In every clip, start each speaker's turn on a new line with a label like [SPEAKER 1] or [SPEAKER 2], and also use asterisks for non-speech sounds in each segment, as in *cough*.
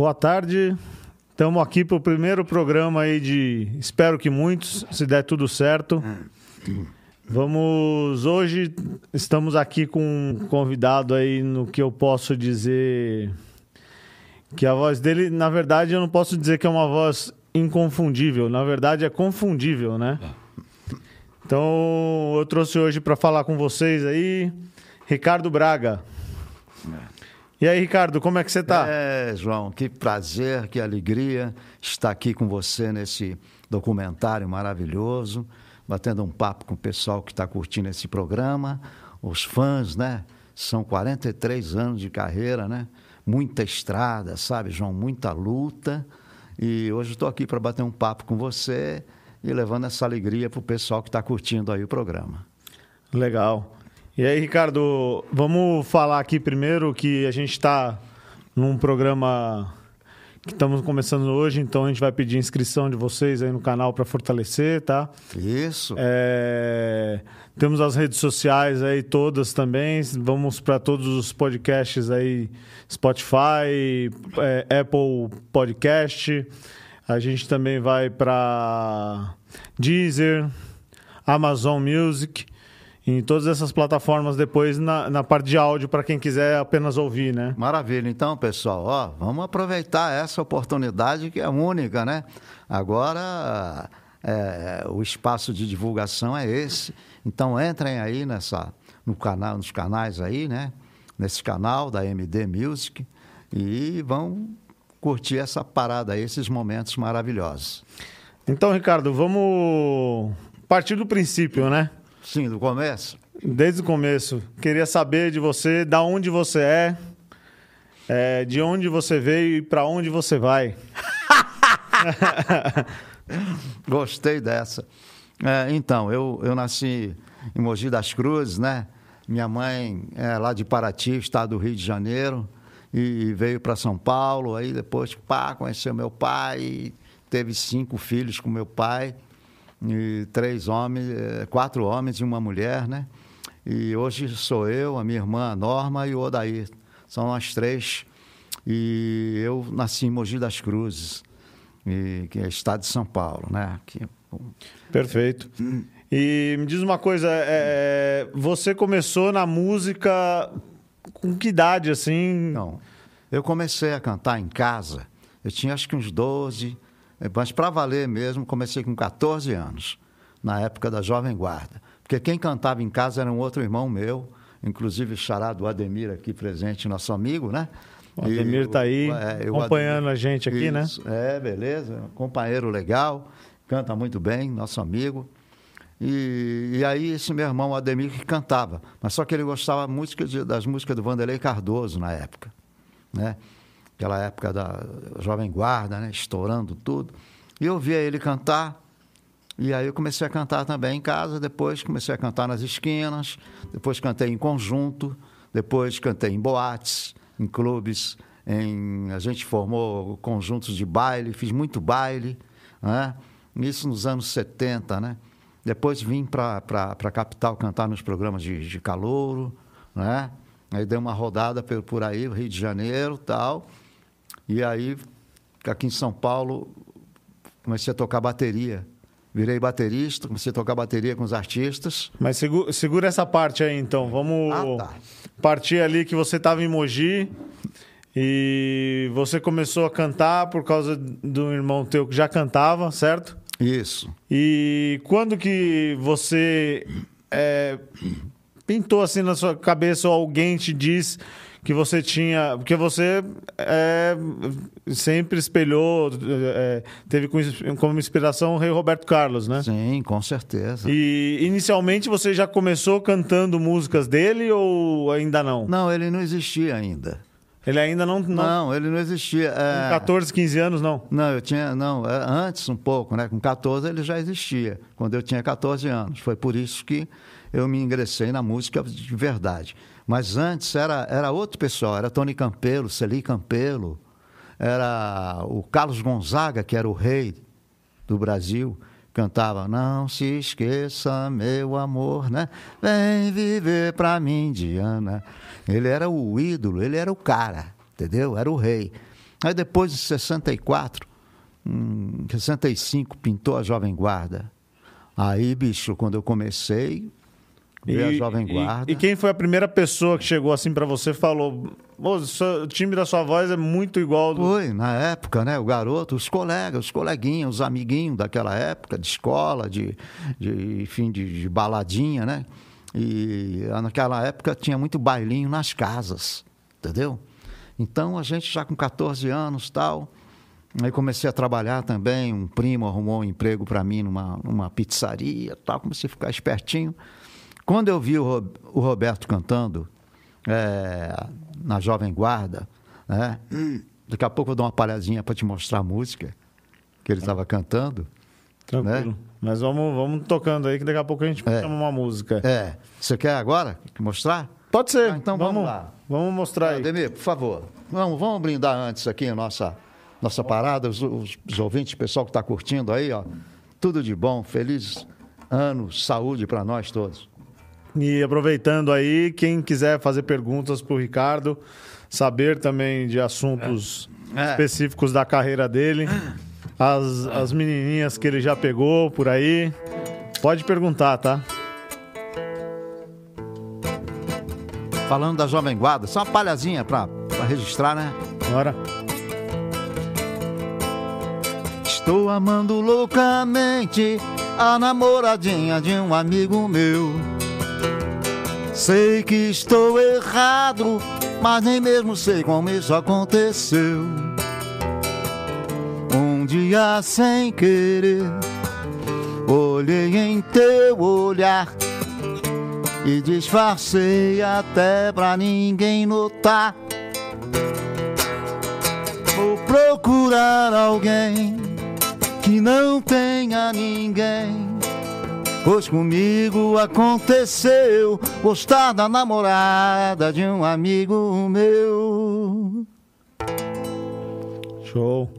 [SPEAKER 1] Boa tarde. Estamos aqui para o primeiro programa aí de. Espero que muitos, se der tudo certo. Vamos. Hoje estamos aqui com um convidado aí no que eu posso dizer. Que a voz dele, na verdade, eu não posso dizer que é uma voz inconfundível. Na verdade, é confundível, né? Então, eu trouxe hoje para falar com vocês aí, Ricardo Braga. E aí, Ricardo, como é que você está?
[SPEAKER 2] É, João, que prazer, que alegria estar aqui com você nesse documentário maravilhoso, batendo um papo com o pessoal que está curtindo esse programa, os fãs, né? São 43 anos de carreira, né? Muita estrada, sabe, João? Muita luta. E hoje estou aqui para bater um papo com você e levando essa alegria para o pessoal que está curtindo aí o programa.
[SPEAKER 1] Legal. E aí, Ricardo, vamos falar aqui primeiro que a gente está num programa que estamos começando hoje, então a gente vai pedir inscrição de vocês aí no canal para fortalecer, tá?
[SPEAKER 2] Isso.
[SPEAKER 1] É, temos as redes sociais aí todas também. Vamos para todos os podcasts aí, Spotify, é, Apple Podcast. A gente também vai para Deezer, Amazon Music em todas essas plataformas depois na, na parte de áudio para quem quiser apenas ouvir, né?
[SPEAKER 2] Maravilha. Então, pessoal, ó, vamos aproveitar essa oportunidade que é única, né? Agora é, o espaço de divulgação é esse. Então entrem aí nessa no canal, nos canais aí, né? Nesse canal da MD Music e vão curtir essa parada aí, esses momentos maravilhosos.
[SPEAKER 1] Então, Ricardo, vamos partir do princípio, né?
[SPEAKER 2] Sim, do começo?
[SPEAKER 1] Desde o começo. Queria saber de você, da onde você é, é de onde você veio e para onde você vai. *laughs*
[SPEAKER 2] Gostei dessa. É, então, eu, eu nasci em Mogi das Cruzes, né? Minha mãe é lá de Paraty, estado do Rio de Janeiro, e veio para São Paulo. Aí depois, pá, conheceu meu pai, teve cinco filhos com meu pai e três homens, eh, quatro homens e uma mulher, né? E hoje sou eu, a minha irmã Norma e o Odair. São nós três. E eu nasci em Mogi das Cruzes, e, que é estado de São Paulo, né? Aqui.
[SPEAKER 1] Perfeito. E me diz uma coisa, é, você começou na música com que idade, assim?
[SPEAKER 2] Não, eu comecei a cantar em casa, eu tinha acho que uns 12, mas para valer mesmo, comecei com 14 anos, na época da Jovem Guarda. Porque quem cantava em casa era um outro irmão meu, inclusive charado Ademir aqui presente, nosso amigo, né?
[SPEAKER 1] O Ademir está aí é, acompanhando Ademir, a gente aqui, né?
[SPEAKER 2] isso, né? É, beleza. Companheiro legal, canta muito bem, nosso amigo. E, e, aí esse meu irmão Ademir que cantava, mas só que ele gostava música de, das músicas do Vanderlei Cardoso na época, né? Aquela época da Jovem Guarda, né? estourando tudo. E eu via ele cantar, e aí eu comecei a cantar também em casa, depois comecei a cantar nas esquinas, depois cantei em conjunto, depois cantei em boates, em clubes, em, a gente formou conjuntos de baile, fiz muito baile, né? isso nos anos 70, né? Depois vim para a capital cantar nos programas de, de calouro, né? Aí dei uma rodada por, por aí, Rio de Janeiro tal. E aí, aqui em São Paulo, comecei a tocar bateria. Virei baterista, comecei a tocar bateria com os artistas.
[SPEAKER 1] Mas segura, segura essa parte aí, então. Vamos ah, tá. partir ali que você estava em Mogi e você começou a cantar por causa do irmão teu que já cantava, certo?
[SPEAKER 2] Isso.
[SPEAKER 1] E quando que você é, pintou assim na sua cabeça ou alguém te disse que você tinha. Porque você é, sempre espelhou, é, teve como inspiração o rei Roberto Carlos, né?
[SPEAKER 2] Sim, com certeza.
[SPEAKER 1] E inicialmente você já começou cantando músicas dele ou ainda não?
[SPEAKER 2] Não, ele não existia ainda.
[SPEAKER 1] Ele ainda não,
[SPEAKER 2] não. Não, ele não existia.
[SPEAKER 1] É... Com 14, 15 anos, não?
[SPEAKER 2] Não, eu tinha. Não, é, antes um pouco, né? Com 14 ele já existia, quando eu tinha 14 anos. Foi por isso que eu me ingressei na música de verdade. Mas antes era, era outro pessoal, era Tony Campelo, Celi Campelo, era o Carlos Gonzaga, que era o rei do Brasil, cantava Não se esqueça, meu amor, né? Vem viver pra mim, Diana. Ele era o ídolo, ele era o cara, entendeu? Era o rei. Aí depois, em 64, em 65, pintou a Jovem Guarda. Aí, bicho, quando eu comecei, veio a Jovem Guarda.
[SPEAKER 1] E, e, quem foi a primeira pessoa que chegou assim para você e falou: o time da sua voz é muito igual do...
[SPEAKER 2] Foi, na época, né? O garoto, os colegas, os coleguinhas, os amiguinhos daquela época, de escola, de, de enfim, de, de baladinha, né? E naquela época tinha muito bailinho nas casas, entendeu? Então a gente já com 14 anos tal, aí comecei a trabalhar também, um primo arrumou um emprego para mim numa, numa pizzaria, tal, comecei a ficar espertinho. Quando eu vi o, o Roberto cantando é, na Jovem Guarda, né? Daqui a pouco eu dou uma palhadinha para te mostrar a música que ele estava cantando.
[SPEAKER 1] Tranquilo. Né? Mas vamos, vamos tocando aí, que daqui a pouco a gente é. chama uma música.
[SPEAKER 2] É. Você quer agora mostrar?
[SPEAKER 1] Pode ser.
[SPEAKER 2] Ah, então vamos, vamos, lá.
[SPEAKER 1] Vamos mostrar aí.
[SPEAKER 2] Ademir, por favor. Vamos, vamos brindar antes aqui a nossa, nossa parada, os, os, os ouvintes, o pessoal que está curtindo aí, ó. Tudo de bom, feliz ano, saúde para nós todos.
[SPEAKER 1] E aproveitando aí, quem quiser fazer perguntas para o Ricardo, saber também de assuntos é. É. específicos da carreira dele, as, as menininhas que ele já pegou por aí, pode perguntar, tá?
[SPEAKER 2] Falando da Jovem Guarda, só uma palhazinha para registrar, né?
[SPEAKER 1] Bora.
[SPEAKER 2] Estou amando loucamente a namoradinha de um amigo meu. Sei que estou errado, mas nem mesmo sei como isso aconteceu. Um dia sem querer, olhei em teu olhar e disfarcei até pra ninguém notar. Vou procurar alguém que não tenha ninguém Pois comigo aconteceu gostar da namorada de um amigo meu.
[SPEAKER 1] Show.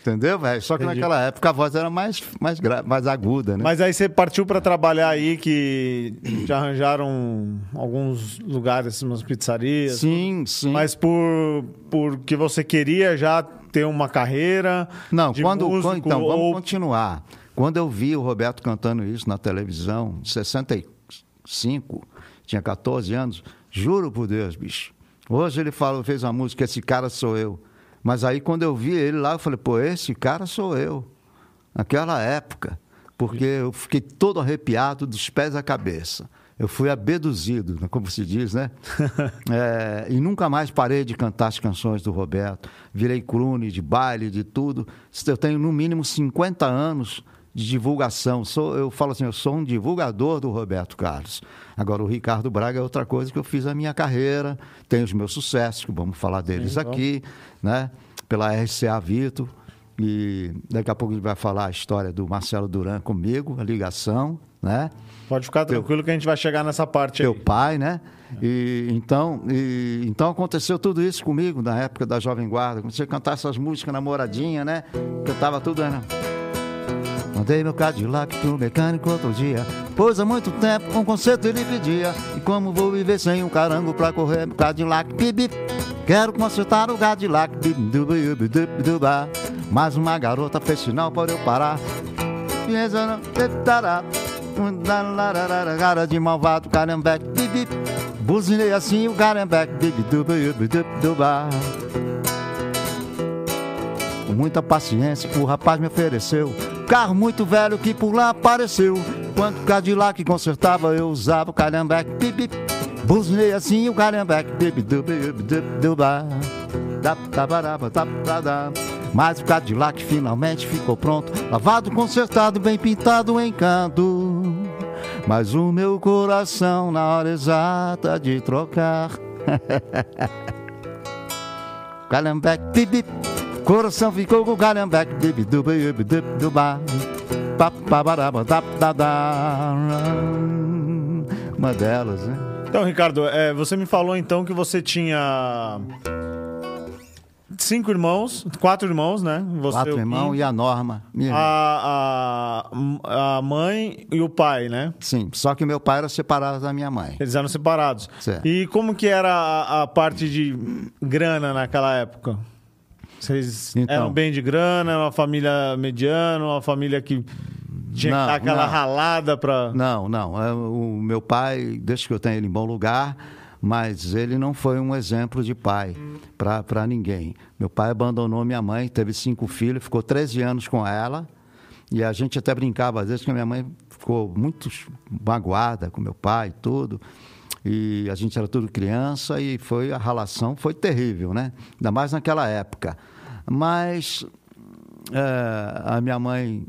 [SPEAKER 2] Entendeu, velho? Só que Entendi. naquela época a voz era mais, mais, mais aguda, né?
[SPEAKER 1] Mas aí você partiu para trabalhar aí que já arranjaram alguns lugares, umas pizzarias.
[SPEAKER 2] Sim, sim.
[SPEAKER 1] Mas por, por que você queria já ter uma carreira?
[SPEAKER 2] Não, quando, músico, quando, então, vamos ou... continuar. Quando eu vi o Roberto cantando isso na televisão, em 65, tinha 14 anos, juro por Deus, bicho. Hoje ele fala, fez uma música, esse cara sou eu. Mas aí quando eu vi ele lá, eu falei, pô, esse cara sou eu. Naquela época. Porque eu fiquei todo arrepiado dos pés à cabeça. Eu fui abduzido, né, como se diz, né? *laughs* é, e nunca mais parei de cantar as canções do Roberto. Virei crune de baile, de tudo. Eu tenho no mínimo 50 anos de divulgação. Sou, eu falo assim, eu sou um divulgador do Roberto Carlos. Agora, o Ricardo Braga é outra coisa que eu fiz a minha carreira, tenho os meus sucessos, que vamos falar deles Sim, aqui, né? pela RCA Vitor. E daqui a pouco a gente vai falar a história do Marcelo Duran comigo, a ligação, né?
[SPEAKER 1] Pode ficar tranquilo teu, que a gente vai chegar nessa parte
[SPEAKER 2] teu
[SPEAKER 1] aí.
[SPEAKER 2] Teu pai, né? E, então, e, então aconteceu tudo isso comigo na época da Jovem Guarda. Comecei a cantar essas músicas namoradinha, né? Cantava tudo, né? Mandei meu Cadillac pro mecânico outro dia Pois há muito tempo um concerto ele pedia. E como vou viver sem um carango pra correr meu Cadillac? Bip, Quero consertar o Cadillac. Mas uma garota fez sinal para eu parar. Cara de malvado, carambeque Buzinei assim o carambeque Com muita paciência o rapaz me ofereceu Carro muito velho que por lá apareceu. Quando o Cadillac consertava, eu usava o calhambeque. Bip, bip. Buzinei assim o calhambeque. Bip, dub, dub, dub, Mas o Cadillac finalmente ficou pronto. Lavado, consertado, bem pintado, encanto. Mas o meu coração, na hora exata de trocar. *laughs* Calhambeque, bip, bip. Coração ficou com bibi do bar. Uma delas, né?
[SPEAKER 1] Então, Ricardo, é, você me falou então que você tinha cinco irmãos, quatro irmãos, né? Você,
[SPEAKER 2] quatro irmãos e a Norma.
[SPEAKER 1] A, a, a, mãe e o pai, né?
[SPEAKER 2] Sim, só que meu pai era separado da minha mãe.
[SPEAKER 1] Eles eram separados. Certo. E como que era a, a parte de grana naquela época? Vocês
[SPEAKER 2] Então.
[SPEAKER 1] eram bem de grana, uma família mediana, uma família que tinha
[SPEAKER 2] Não,
[SPEAKER 1] que dar aquela
[SPEAKER 2] não.
[SPEAKER 1] ralada pra.
[SPEAKER 2] Não, não. É, O meu pai, desde que eu tenho ele em bom lugar, mas ele não foi um exemplo de pai para ninguém. Meu pai abandonou minha mãe, teve cinco filhos, ficou 13 anos com ela. E a gente até brincava, às vezes, que a minha mãe ficou muito magoada com meu pai e tudo. E a gente era tudo criança e foi a relação foi terrível, né? Ainda mais naquela época. Mas é, a minha mãe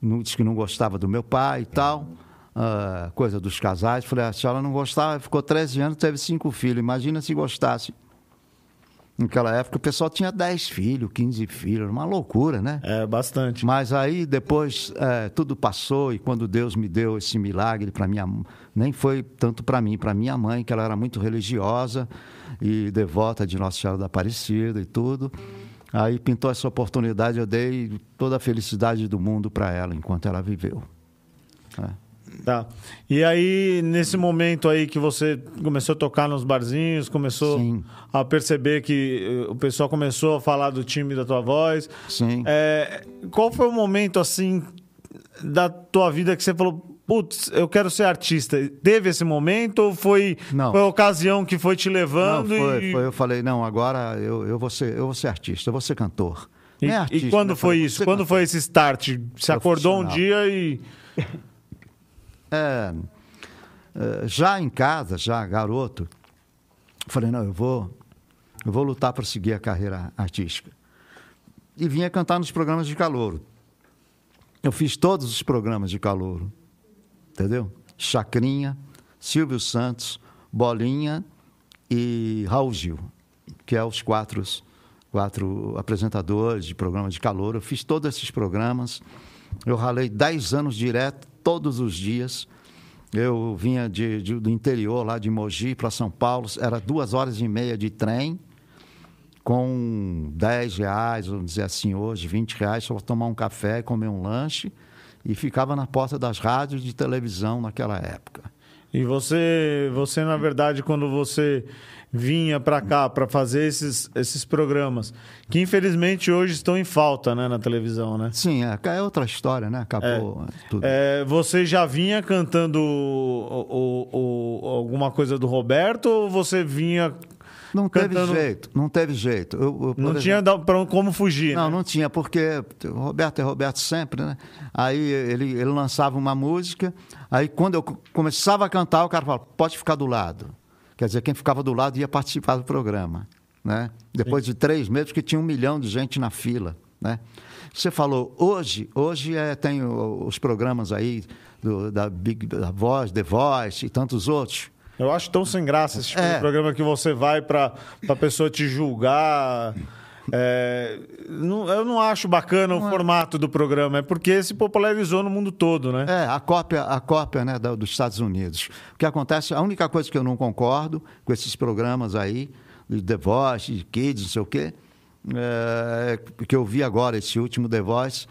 [SPEAKER 2] não, disse que não gostava do meu pai e tal, ah, coisa dos casais. Falei, a senhora não gostava, ficou 13 anos, teve cinco filhos. Imagina se gostasse. Naquela época o pessoal tinha 10 filhos, 15 filhos, uma loucura, né?
[SPEAKER 1] É, bastante.
[SPEAKER 2] Mas aí depois eh, tudo passou e quando Deus me deu esse milagre para minha nem foi tanto para mim, para minha mãe que ela era muito religiosa e devota de Nossa Senhora da Aparecida e tudo. Aí pintou essa oportunidade, eu dei toda a felicidade do mundo para ela enquanto ela viveu. É.
[SPEAKER 1] Tá. E aí, nesse momento aí que você começou a tocar nos barzinhos, começou
[SPEAKER 2] Sim.
[SPEAKER 1] a perceber que eh, o pessoal começou a falar do time da tua voz.
[SPEAKER 2] Sim.
[SPEAKER 1] É, qual foi o momento, assim, da tua vida que você falou, putz, eu quero ser artista? Teve esse momento ou foi,
[SPEAKER 2] Não.
[SPEAKER 1] foi a ocasião que foi te
[SPEAKER 2] Não,
[SPEAKER 1] levando?
[SPEAKER 2] foi,
[SPEAKER 1] e...
[SPEAKER 2] foi. Eu falei, não, agora eu, eu, vou ser, eu vou ser artista, eu vou ser cantor.
[SPEAKER 1] E, e
[SPEAKER 2] artista,
[SPEAKER 1] quando
[SPEAKER 2] né?
[SPEAKER 1] foi
[SPEAKER 2] Falei,
[SPEAKER 1] isso?
[SPEAKER 2] "Vou ser
[SPEAKER 1] Quando
[SPEAKER 2] cantor."
[SPEAKER 1] foi esse start? Você acordou um dia e... *laughs*
[SPEAKER 2] É, é, já em casa, já garoto, falei, não, eu vou, eu vou lutar para seguir a carreira artística. E vinha cantar nos programas de calouro. Eu fiz todos os programas de calouro, entendeu? Chacrinha, Silvio Santos, Bolinha e Raul Gil, que é os quatro, quatro apresentadores de programa de calor. Eu fiz todos esses programas. Eu ralei 10 anos direto, todos os dias. Eu vinha de, de- do interior, lá de Mogi para São Paulo. Era duas horas e meia de trem, com 10 reais, vamos dizer assim hoje, 20 reais, só para tomar um café, comer um lanche. E ficava na porta das rádios de televisão naquela época.
[SPEAKER 1] E você, você na verdade, quando você vinha para cá para fazer esses, esses programas, que infelizmente hoje estão em falta, né, na televisão, né?
[SPEAKER 2] Sim, é, é outra história, né? Acabou tudo.
[SPEAKER 1] É, você já vinha cantando o- o- o- alguma coisa do Roberto ou você vinha
[SPEAKER 2] não teve
[SPEAKER 1] cantando-
[SPEAKER 2] jeito, não teve jeito. Eu- eu,
[SPEAKER 1] não
[SPEAKER 2] exemplo,
[SPEAKER 1] tinha pra como fugir?
[SPEAKER 2] Não,
[SPEAKER 1] né?
[SPEAKER 2] não tinha, porque o Roberto é Roberto sempre, né? Aí ele, ele lançava uma música, aí quando eu co- começava a cantar, o cara falava, pode ficar do lado. Quer dizer, quem ficava do lado ia participar do programa, né? Depois de três meses, porque tinha um milhão de gente na fila, né? Você falou, hoje, hoje é, tem os programas aí do- da Big da Voz, The Voice e tantos outros.
[SPEAKER 1] Eu acho tão sem graça esse tipo
[SPEAKER 2] É.
[SPEAKER 1] de programa que você vai pra, pra pessoa te julgar. É, não- eu não acho bacana o formato do programa, é porque se popularizou no mundo todo, né?
[SPEAKER 2] É, a cópia, a cópia né, da- dos Estados Unidos. O que acontece, a única coisa que eu não concordo com esses programas aí, de The Voice, de Kids, não sei o quê, é, que eu vi agora, esse último The Voice,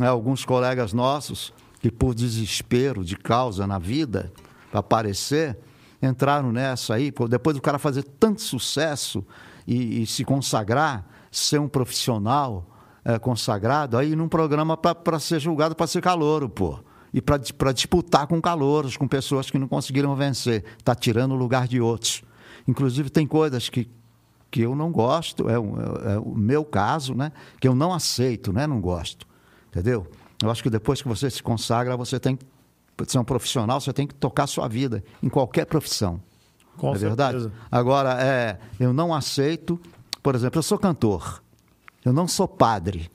[SPEAKER 2] é, alguns colegas nossos, que por desespero de causa na vida, para aparecer, entraram nessa aí, depois do cara fazer tanto sucesso e, e se consagrar, ser um profissional é, consagrado, aí num programa para ser julgado para ser calouro, pô. E para disputar com calouros, com pessoas que não conseguiram vencer. Está tirando o lugar de outros. Inclusive, tem coisas que, que eu não gosto, é, o- é o meu caso, né? Que eu não aceito, né? Não gosto. Entendeu? Eu acho que depois que você se consagra, você tem que ser um profissional, você tem que tocar a sua vida em qualquer profissão.
[SPEAKER 1] Com
[SPEAKER 2] é verdade?
[SPEAKER 1] certeza.
[SPEAKER 2] Agora, é, eu não aceito, por exemplo, eu sou cantor, eu não sou padre,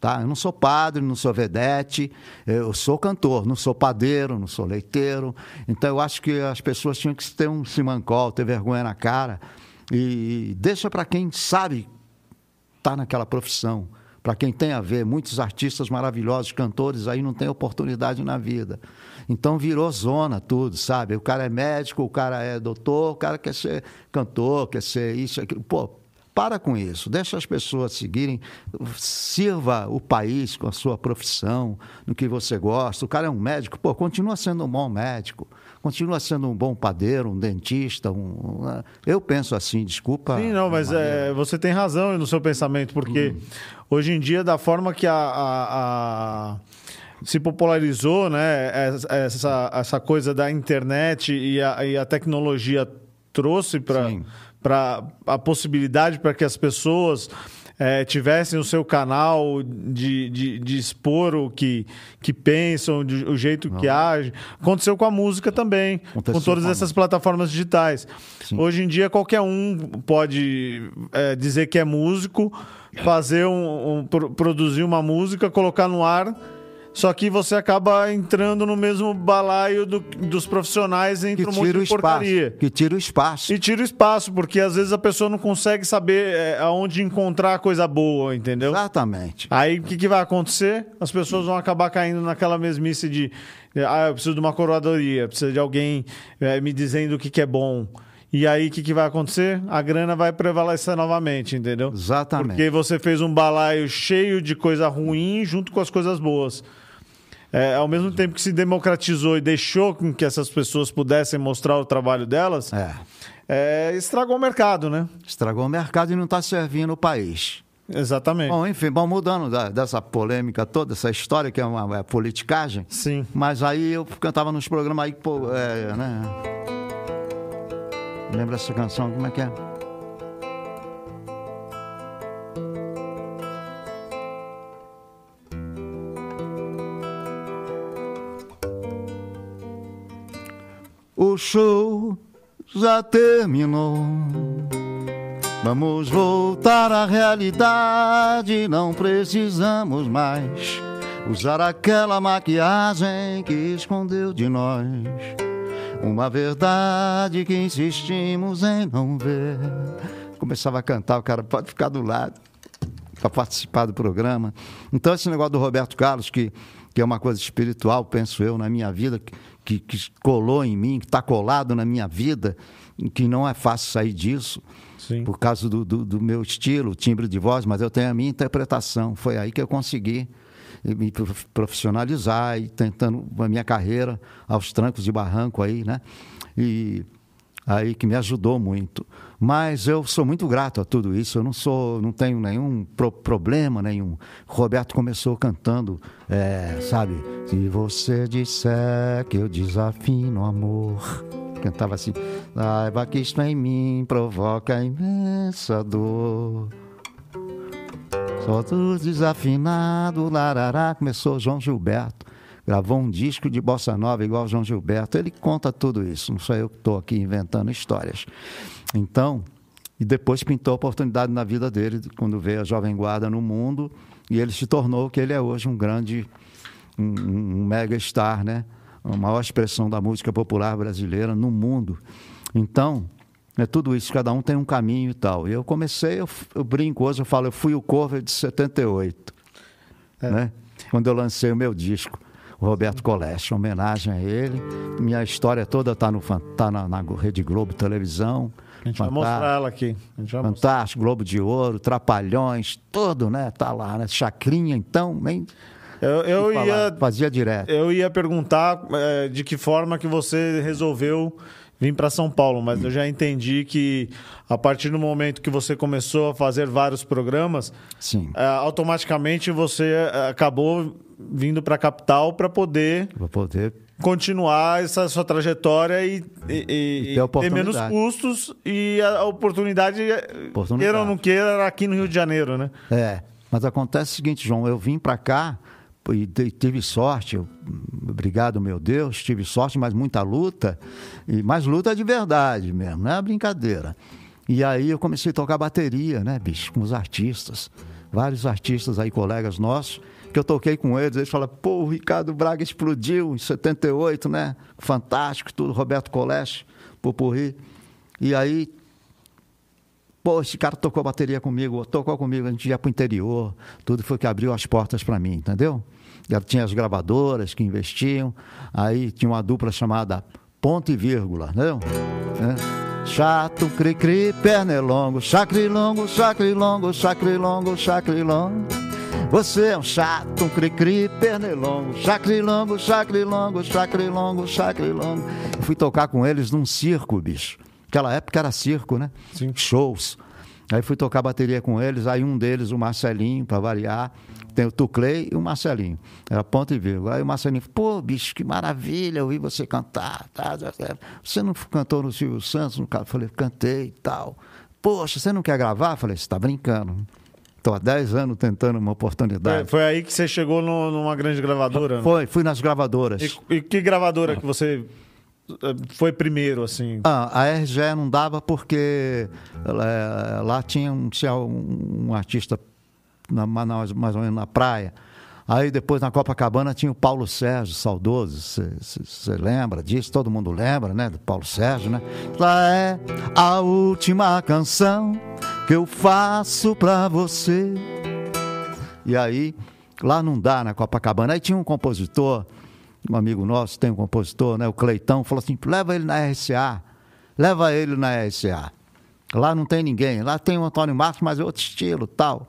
[SPEAKER 2] tá? Eu não sou padre, não sou vedete, eu sou cantor, não sou padeiro, não sou leiteiro. Então, eu acho que as pessoas tinham que ter um simancol, ter vergonha na cara e deixa para quem sabe estar naquela profissão. Para quem tem a ver, muitos artistas maravilhosos, cantores aí não têm oportunidade na vida. Então virou zona tudo, sabe? O cara é médico, o cara é doutor, o cara quer ser cantor, quer ser isso, aquilo. Pô, para com isso, deixa as pessoas seguirem, sirva o país com a sua profissão, no que você gosta. O cara é um médico, pô, continua sendo um bom médico. continua sendo um bom padeiro, um dentista. Um, um- eu penso assim, desculpa.
[SPEAKER 1] Sim, não, mas é, você tem razão no seu pensamento, porque hoje em dia, da forma que a- a- se popularizou, né, essa, essa, coisa da internet e a, e a tecnologia trouxe para
[SPEAKER 2] Sim.
[SPEAKER 1] a possibilidade para que as pessoas eh, tivessem o seu canal de, de, de expor o que, que pensam, de- o jeito que agem. Aconteceu com a música também,
[SPEAKER 2] Aconteceu
[SPEAKER 1] com todas essas plataformas digitais. Hoje em dia, qualquer um pode é, dizer que é músico, fazer um, um- pro- produzir uma música, colocar no ar. Só que você acaba entrando no mesmo balaio do- dos profissionais
[SPEAKER 2] que
[SPEAKER 1] entre um monte de
[SPEAKER 2] espaço.
[SPEAKER 1] porcaria.
[SPEAKER 2] Que tira o espaço.
[SPEAKER 1] E tira o espaço, porque às vezes a pessoa não consegue saber é, aonde encontrar a coisa boa, entendeu?
[SPEAKER 2] Exatamente.
[SPEAKER 1] Aí o que, que vai acontecer? As pessoas vão acabar caindo naquela mesmice de ah, eu preciso de uma coroadoria, preciso de alguém eh, me dizendo o que, que é bom. E aí o que, que vai acontecer? A grana vai prevalecer novamente, entendeu?
[SPEAKER 2] Exatamente.
[SPEAKER 1] Porque você fez um balaio cheio de coisa ruim junto com as coisas boas. É, ao mesmo tempo que se democratizou e deixou com que essas pessoas pudessem mostrar o trabalho delas,
[SPEAKER 2] É.
[SPEAKER 1] é, estragou o mercado, né?
[SPEAKER 2] Estragou o mercado e não está servindo o país.
[SPEAKER 1] Exatamente.
[SPEAKER 2] Bom, enfim, bom, mudando da- dessa polêmica toda, essa história que é uma é politicagem.
[SPEAKER 1] Sim.
[SPEAKER 2] Mas aí eu cantava nos programas aí, pô, é, né? Lembra essa canção? Como é que é? O show já terminou. Vamos voltar à realidade, não precisamos mais usar aquela maquiagem que escondeu de nós uma verdade que insistimos em não ver. Começava a cantar, o cara pode ficar do lado para participar do programa. Então, esse negócio do Roberto Carlos, que, que é uma coisa espiritual, penso eu, na minha vida, que colou em mim, que está colado na minha vida, que não é fácil sair disso
[SPEAKER 1] Sim.
[SPEAKER 2] por causa do, do, do meu estilo, timbre de voz, mas eu tenho a minha interpretação. Foi aí que eu consegui me prof- profissionalizar e tentando a minha carreira aos trancos de barranco aí, né? E aí que me ajudou muito. Mas eu sou muito grato a tudo isso. Eu não sou, não tenho nenhum pro- problema nenhum. Roberto começou cantando, é, sabe? Se você disser que eu desafino amor, *laughs* cantava assim: saiba que isto em mim provoca imensa dor. Só dos desafinados, larará. Começou João Gilberto. Gravou um disco de bossa nova igual João Gilberto. Ele conta tudo isso. Não sou eu que estou aqui inventando histórias. Então, e depois pintou a oportunidade na vida dele, quando veio a Jovem Guarda no mundo. E ele se tornou o que ele é hoje, um grande, um, um mega star, né? A maior expressão da música popular brasileira no mundo. Então, é tudo isso, cada um tem um caminho e tal. E eu comecei, eu, eu brinco hoje, eu falo, eu fui o cover de 78, né? Quando eu lancei o meu disco, Roberto Coleste, homenagem a ele. Minha história toda está tá na, na Rede Globo Televisão.
[SPEAKER 1] A gente vai
[SPEAKER 2] Fantástico.
[SPEAKER 1] mostrar ela aqui. Vai.
[SPEAKER 2] Fantástico, Globo de Ouro, Trapalhões, tudo, né? Tá lá, né? Chacrinha, então, nem
[SPEAKER 1] Eu, eu
[SPEAKER 2] falar,
[SPEAKER 1] ia,
[SPEAKER 2] fazia direto.
[SPEAKER 1] eu ia perguntar é, de que forma que você resolveu vir para São Paulo, mas eu já entendi que a partir do momento que você começou a fazer vários programas,
[SPEAKER 2] Sim,
[SPEAKER 1] é, automaticamente você é, acabou vindo para a capital para poder
[SPEAKER 2] poder
[SPEAKER 1] continuar essa sua trajetória e, e- e-
[SPEAKER 2] ter
[SPEAKER 1] ter menos custos e a oportunidade,
[SPEAKER 2] Oportunidade.
[SPEAKER 1] queira ou não queira, aqui no Rio de Janeiro, né?
[SPEAKER 2] É, mas acontece o seguinte, João, eu vim para cá e tive sorte, obrigado, meu Deus, tive sorte, mas muita luta, e mais luta de verdade mesmo, não é brincadeira. E aí eu comecei a tocar bateria, né, bicho, com os artistas, vários artistas aí, colegas nossos, que eu toquei com eles, eles falaram, pô, o Ricardo Braga explodiu em 78, né, fantástico, tudo, Roberto Coleste, Popurri, e aí Pô, esse cara tocou bateria comigo, tocou comigo, a gente ia pro interior, tudo foi que abriu as portas para mim, entendeu? Tinha as gravadoras que investiam, aí tinha uma dupla chamada Ponto e Vírgula, entendeu? É. Chato, cri-cri, pernelongo, chacrilongo, chacrilongo, chacrilongo, chacrilongo. Você é um chato, um cri-cri, pernilongo, chacrilongo, chacrilongo, chacrilongo, chacrilongo. Eu fui tocar com eles num circo, bicho. Naquela época era circo, né?
[SPEAKER 1] Sim.
[SPEAKER 2] Shows. Aí fui tocar bateria com eles, aí um deles, o Marcelinho, para variar, tem o Tuclei e o Marcelinho. Era ponto e vírgula. Aí o Marcelinho, pô, bicho, que maravilha, eu vi você cantar. Tá, tá, tá. Você não cantou no Silvio Santos? No caso, falei, cantei e tal. Poxa, você não quer gravar? Falei, você está brincando. Estou há 10 anos tentando uma oportunidade.
[SPEAKER 1] Foi, foi aí que você chegou no- numa grande gravadora? né?
[SPEAKER 2] Foi, fui nas gravadoras.
[SPEAKER 1] E, e que gravadora que você eh, foi primeiro, assim?
[SPEAKER 2] Ah, a RGE não dava porque eh, lá tinha um, tinha um, um artista na, mais, mais ou menos na praia. Aí depois na Copacabana tinha o Paulo Sérgio, saudoso. Você lembra disso? Todo mundo lembra, né? Do Paulo Sérgio, né? Lá é a última canção que eu faço pra você. E aí, lá não dá na Copacabana. Aí tinha um compositor, um amigo nosso, tem um compositor, né? O Cleitão, falou assim: leva ele na RCA, leva ele na RCA. Lá não tem ninguém, lá tem o Antônio Marcos, mas é outro estilo tal.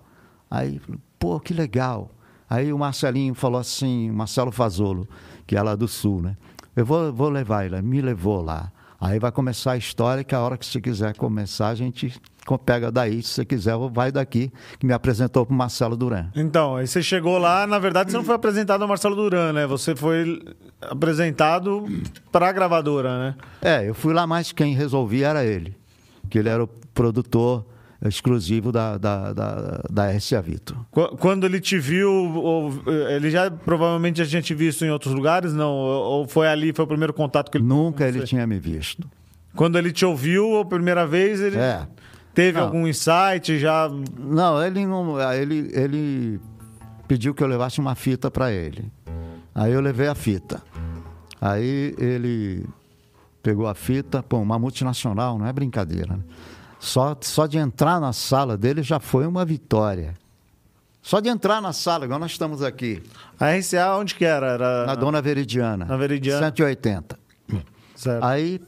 [SPEAKER 2] Aí, pô, que legal. Aí o Marcelinho falou assim, Marcelo Fazolo, que é lá do Sul, né? Eu vou, vou levar ele, me levou lá. Aí vai começar a história, que a hora que você quiser começar, a gente pega daí, se você quiser, vai daqui, que me apresentou para o Marcelo Duran.
[SPEAKER 1] Então, aí você chegou lá, na verdade você não foi apresentado ao Marcelo Duran, né? Você foi apresentado para a gravadora, né?
[SPEAKER 2] É, eu fui lá, mas quem resolvia era ele, que ele era o produtor exclusivo da, da, da, da RCA Vito.
[SPEAKER 1] Qu- Quando ele te viu, ele já provavelmente já tinha te visto em outros lugares, não? Ou foi ali, foi o primeiro contato que ele
[SPEAKER 2] Nunca ele tinha me visto.
[SPEAKER 1] Quando ele te ouviu a primeira vez, ele
[SPEAKER 2] É.
[SPEAKER 1] teve
[SPEAKER 2] Não.
[SPEAKER 1] algum insight já.
[SPEAKER 2] Não, ele não. Ele, ele pediu que eu levasse uma fita para ele. Aí eu levei a fita. Aí ele pegou a fita, pô, uma multinacional, não é brincadeira. Né? Só, só de entrar na sala dele já foi uma vitória. Só de entrar na sala, igual nós estamos aqui,
[SPEAKER 1] A RCA onde que era? Era
[SPEAKER 2] na Dona Veridiana.
[SPEAKER 1] Na Veridiana.
[SPEAKER 2] 180.
[SPEAKER 1] Certo.
[SPEAKER 2] Aí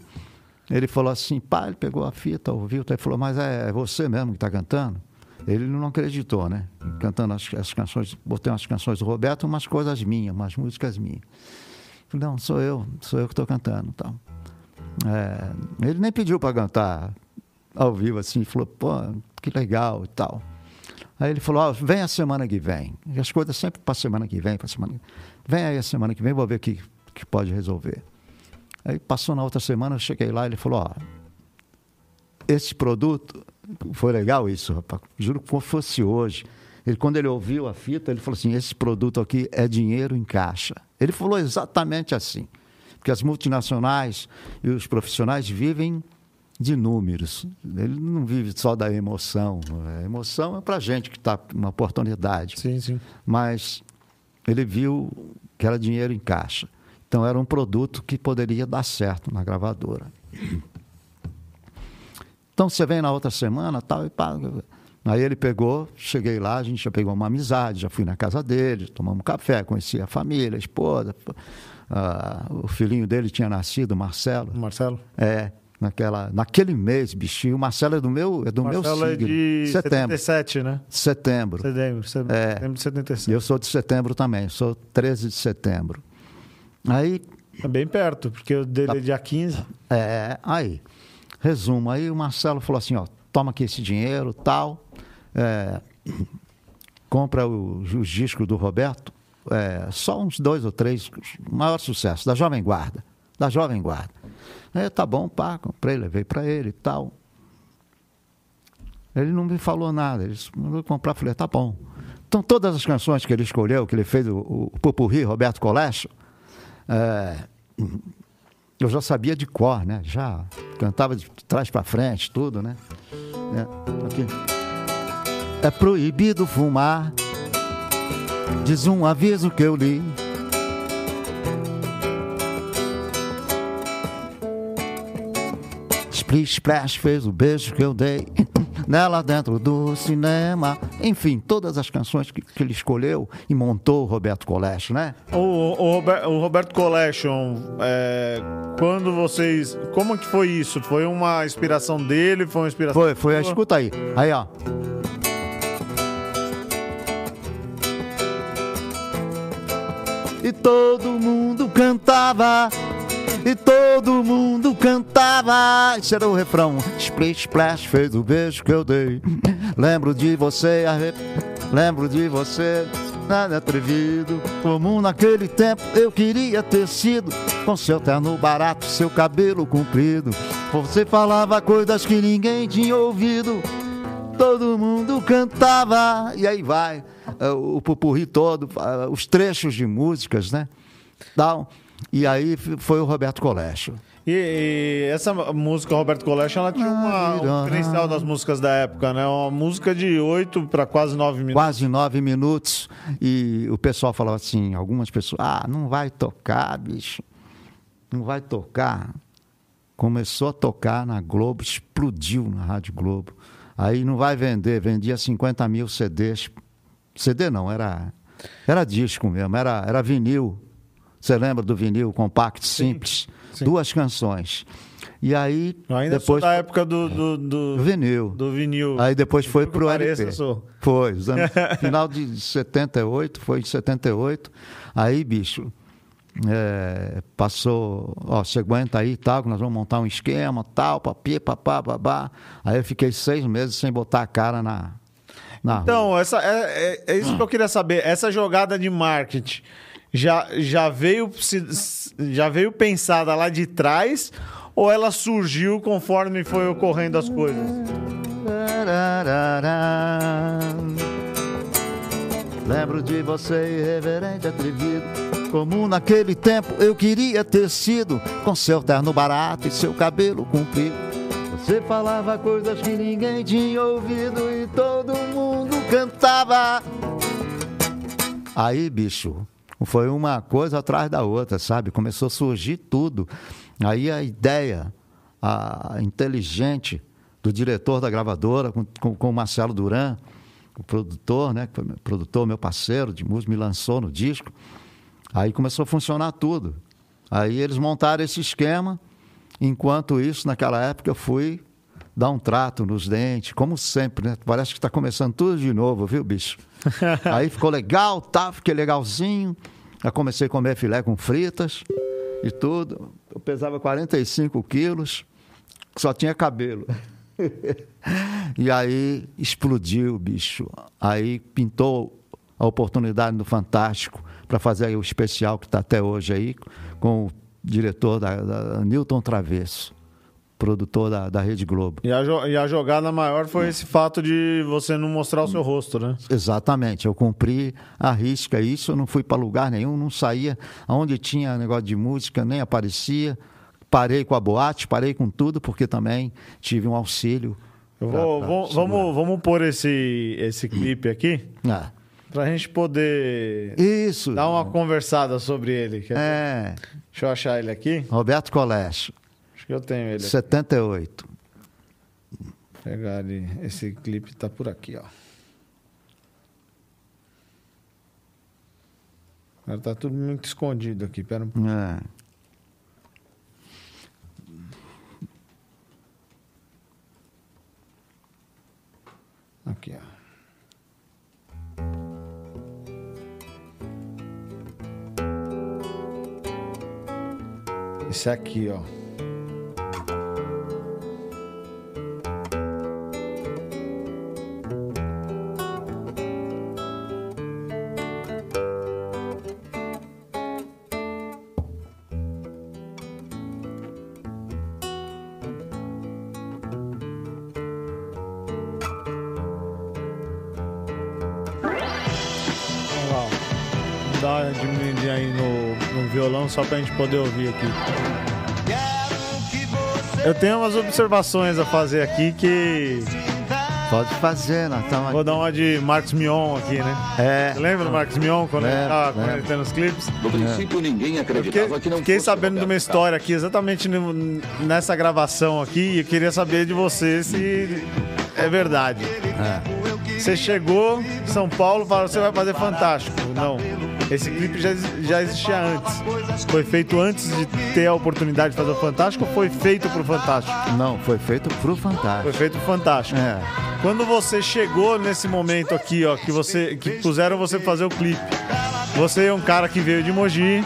[SPEAKER 2] ele falou assim, pá, ele pegou a fita, ouviu, ele falou, mas é você mesmo que está cantando? Ele não acreditou, né? Cantando as, as canções, botei umas canções do Roberto, umas coisas minhas, umas músicas minhas. Falei, não, sou eu, sou eu que estou cantando. Tal. É, ele nem pediu para cantar ao vivo assim, falou, pô, que legal e tal. Aí ele falou, ó, vem a semana que vem. E as coisas sempre para semana que vem, para semana que Vem aí a semana que vem, vou ver o que, que pode resolver. Aí passou na outra semana, eu cheguei lá, ele falou, ó, esse produto, foi legal isso, rapaz, juro que fosse hoje. Ele, quando ele ouviu a fita, ele falou assim, esse produto aqui é dinheiro em caixa. Ele falou exatamente assim, porque as multinacionais e os profissionais vivem de números. Ele não vive só da emoção. A emoção é para gente que está uma oportunidade
[SPEAKER 1] Sim, sim.
[SPEAKER 2] mas ele viu que era dinheiro em caixa. Então era um produto que poderia dar certo na gravadora. Então você vem na outra semana, tal e pá. Aí ele pegou, cheguei lá, a gente já pegou uma amizade, já fui na casa dele, tomamos café, conheci a família, a esposa. ah, o filhinho dele tinha nascido, Marcelo.
[SPEAKER 1] Marcelo?
[SPEAKER 2] É, naquela, naquele mês, bichinho. O Marcelo é do meu, é do
[SPEAKER 1] Marcelo
[SPEAKER 2] meu
[SPEAKER 1] é
[SPEAKER 2] signo.
[SPEAKER 1] de
[SPEAKER 2] Setembro.
[SPEAKER 1] 77, né?
[SPEAKER 2] Setembro.
[SPEAKER 1] Setembro. Setembro,
[SPEAKER 2] É.
[SPEAKER 1] setembro de 77.
[SPEAKER 2] Eu sou de setembro também, sou 13 de setembro. Aí,
[SPEAKER 1] É bem perto, porque o dele é dia 15.
[SPEAKER 2] é, aí, resumo, aí o Marcelo falou assim, ó, toma aqui esse dinheiro, tal, é, compra o- os discos do Roberto, é, só uns dois ou três, maior sucesso, da Jovem Guarda, da Jovem Guarda. Aí, tá bom, pá, comprei, levei para ele e tal. Ele não me falou nada, ele mandou comprar, falei, tá bom. Então, todas as canções que ele escolheu, que ele fez, o, o Popurri, Roberto Colesso, é, eu já sabia de cor, né? Já cantava de trás para frente, tudo, né? É. É proibido fumar, diz um aviso que eu li. Splish Splash fez o beijo que eu dei nela dentro do cinema. Enfim, todas as canções que, que ele escolheu e montou o Roberto Colecho, né?
[SPEAKER 1] O, o, Rober- o Roberto Collection, é, quando vocês. Como que foi isso? Foi uma inspiração dele? Foi uma inspiração.
[SPEAKER 2] Foi, foi, escuta aí. Aí, ó. e todo mundo cantava. E todo mundo cantava. Isso era o refrão. Splish, splash, fez o beijo que eu dei. Lembro de você, arre... lembro de você. Nada atrevido, como naquele tempo eu queria ter sido. Com seu terno barato, seu cabelo comprido. Você falava coisas que ninguém tinha ouvido. Todo mundo cantava. E aí vai eh, o pupurri todo, eh, os trechos de músicas, né? Tal. E aí foi o Roberto Colégio.
[SPEAKER 1] E, e, essa música Roberto Colégio, ela tinha uma, um diferencial das músicas da época, né? Uma música de oito para quase nove minutos.
[SPEAKER 2] Quase nove minutos. E o pessoal falava assim, algumas pessoas, ah, não vai tocar, bicho. Não vai tocar. Começou a tocar na Globo, explodiu na Rádio Globo. Aí não vai vender, vendia 50 mil CDs. CD não, era, era disco mesmo, era, era vinil você lembra do vinil compacto simples? Sim. Duas canções. E aí.
[SPEAKER 1] Eu ainda
[SPEAKER 2] depois
[SPEAKER 1] da época do, do, do,
[SPEAKER 2] vinil.
[SPEAKER 1] Do vinil.
[SPEAKER 2] Aí depois foi pro
[SPEAKER 1] pareça,
[SPEAKER 2] LP.
[SPEAKER 1] Sou.
[SPEAKER 2] Foi. Anos, *laughs* final de 78, foi em 78. Aí, bicho, é, passou, ó, você aguenta aí tal, que nós vamos montar um esquema, tal, papi, papá, babá. Aí eu fiquei seis meses sem botar a cara na. na
[SPEAKER 1] então, essa, é, é, é isso que eu queria saber. Essa jogada de marketing já, já, veio, já veio pensada lá de trás ou ela surgiu conforme foi ocorrendo as coisas?
[SPEAKER 2] Lembro de você, irreverente, atrevido. Como naquele tempo eu queria ter sido, com seu terno barato e seu cabelo comprido. Você falava coisas que ninguém tinha ouvido e todo mundo cantava. Aí, bicho, foi uma coisa atrás da outra, sabe? Começou a surgir tudo. Aí a ideia, a inteligente do diretor da gravadora, com, com, com o Marcelo Duran, o produtor, né? Que foi meu produtor, meu parceiro de música, me lançou no disco. Aí começou a funcionar tudo. Aí eles montaram esse esquema. Enquanto isso, naquela época, eu fui dar um trato nos dentes, como sempre, né? Parece que está começando tudo de novo, viu, bicho? *laughs* Aí ficou legal, tá? Fiquei legalzinho. Aí comecei a comer filé com fritas e tudo. Eu pesava 45 quilos, só tinha cabelo. *laughs* e aí explodiu, bicho. Aí pintou a oportunidade do Fantástico para fazer o especial que está até hoje aí, com o diretor da, da Newton Travesso produtor da, da Rede Globo.
[SPEAKER 1] E a, e a jogada maior foi esse fato de você não mostrar o seu rosto, né?
[SPEAKER 2] Exatamente. Eu cumpri a risca isso, eu não fui para lugar nenhum, não saía. Onde tinha negócio de música, nem aparecia. Parei com a boate, parei com tudo, porque também tive um auxílio.
[SPEAKER 1] Vou, pra, vamos, vamos, vamos pôr esse, esse clipe aqui.
[SPEAKER 2] É.
[SPEAKER 1] Pra gente poder
[SPEAKER 2] Isso.
[SPEAKER 1] dar uma conversada sobre ele.
[SPEAKER 2] É.
[SPEAKER 1] Deixa eu achar ele aqui.
[SPEAKER 2] Roberto Colégio.
[SPEAKER 1] Eu tenho ele.
[SPEAKER 2] 78.
[SPEAKER 1] Vou pegar ali. Esse clipe tá por aqui, ó. Agora tá tudo muito escondido aqui. Pera um
[SPEAKER 2] É.
[SPEAKER 1] Aqui, ó. Esse aqui, ó. Só pra gente poder ouvir aqui. Eu tenho umas observações a fazer aqui que.
[SPEAKER 2] Pode fazer, nós estamos
[SPEAKER 1] Vou dar uma de Marcos Mion aqui, né?
[SPEAKER 2] É.
[SPEAKER 1] Você lembra do Marcos Mion quando
[SPEAKER 2] Lembro,
[SPEAKER 1] ele tava os clipes?
[SPEAKER 3] No princípio, ninguém acreditava
[SPEAKER 1] Fiquei,
[SPEAKER 3] que não
[SPEAKER 1] fiquei
[SPEAKER 3] fosse
[SPEAKER 1] sabendo de uma história aqui, exatamente nessa gravação aqui, e eu queria saber de você se é verdade. Você chegou em São Paulo e falou, você vai fazer Fantástico. Não. Esse clipe já, já existia antes. Foi feito antes de ter a oportunidade de fazer o Fantástico ou foi feito pro Fantástico?
[SPEAKER 2] Não, foi feito pro
[SPEAKER 1] Foi
[SPEAKER 2] Fantástico.
[SPEAKER 1] feito pro Fantástico.
[SPEAKER 2] É.
[SPEAKER 1] Quando você chegou nesse momento aqui, ó, que você que puseram você fazer o clipe, Você é um cara que veio de Mogi,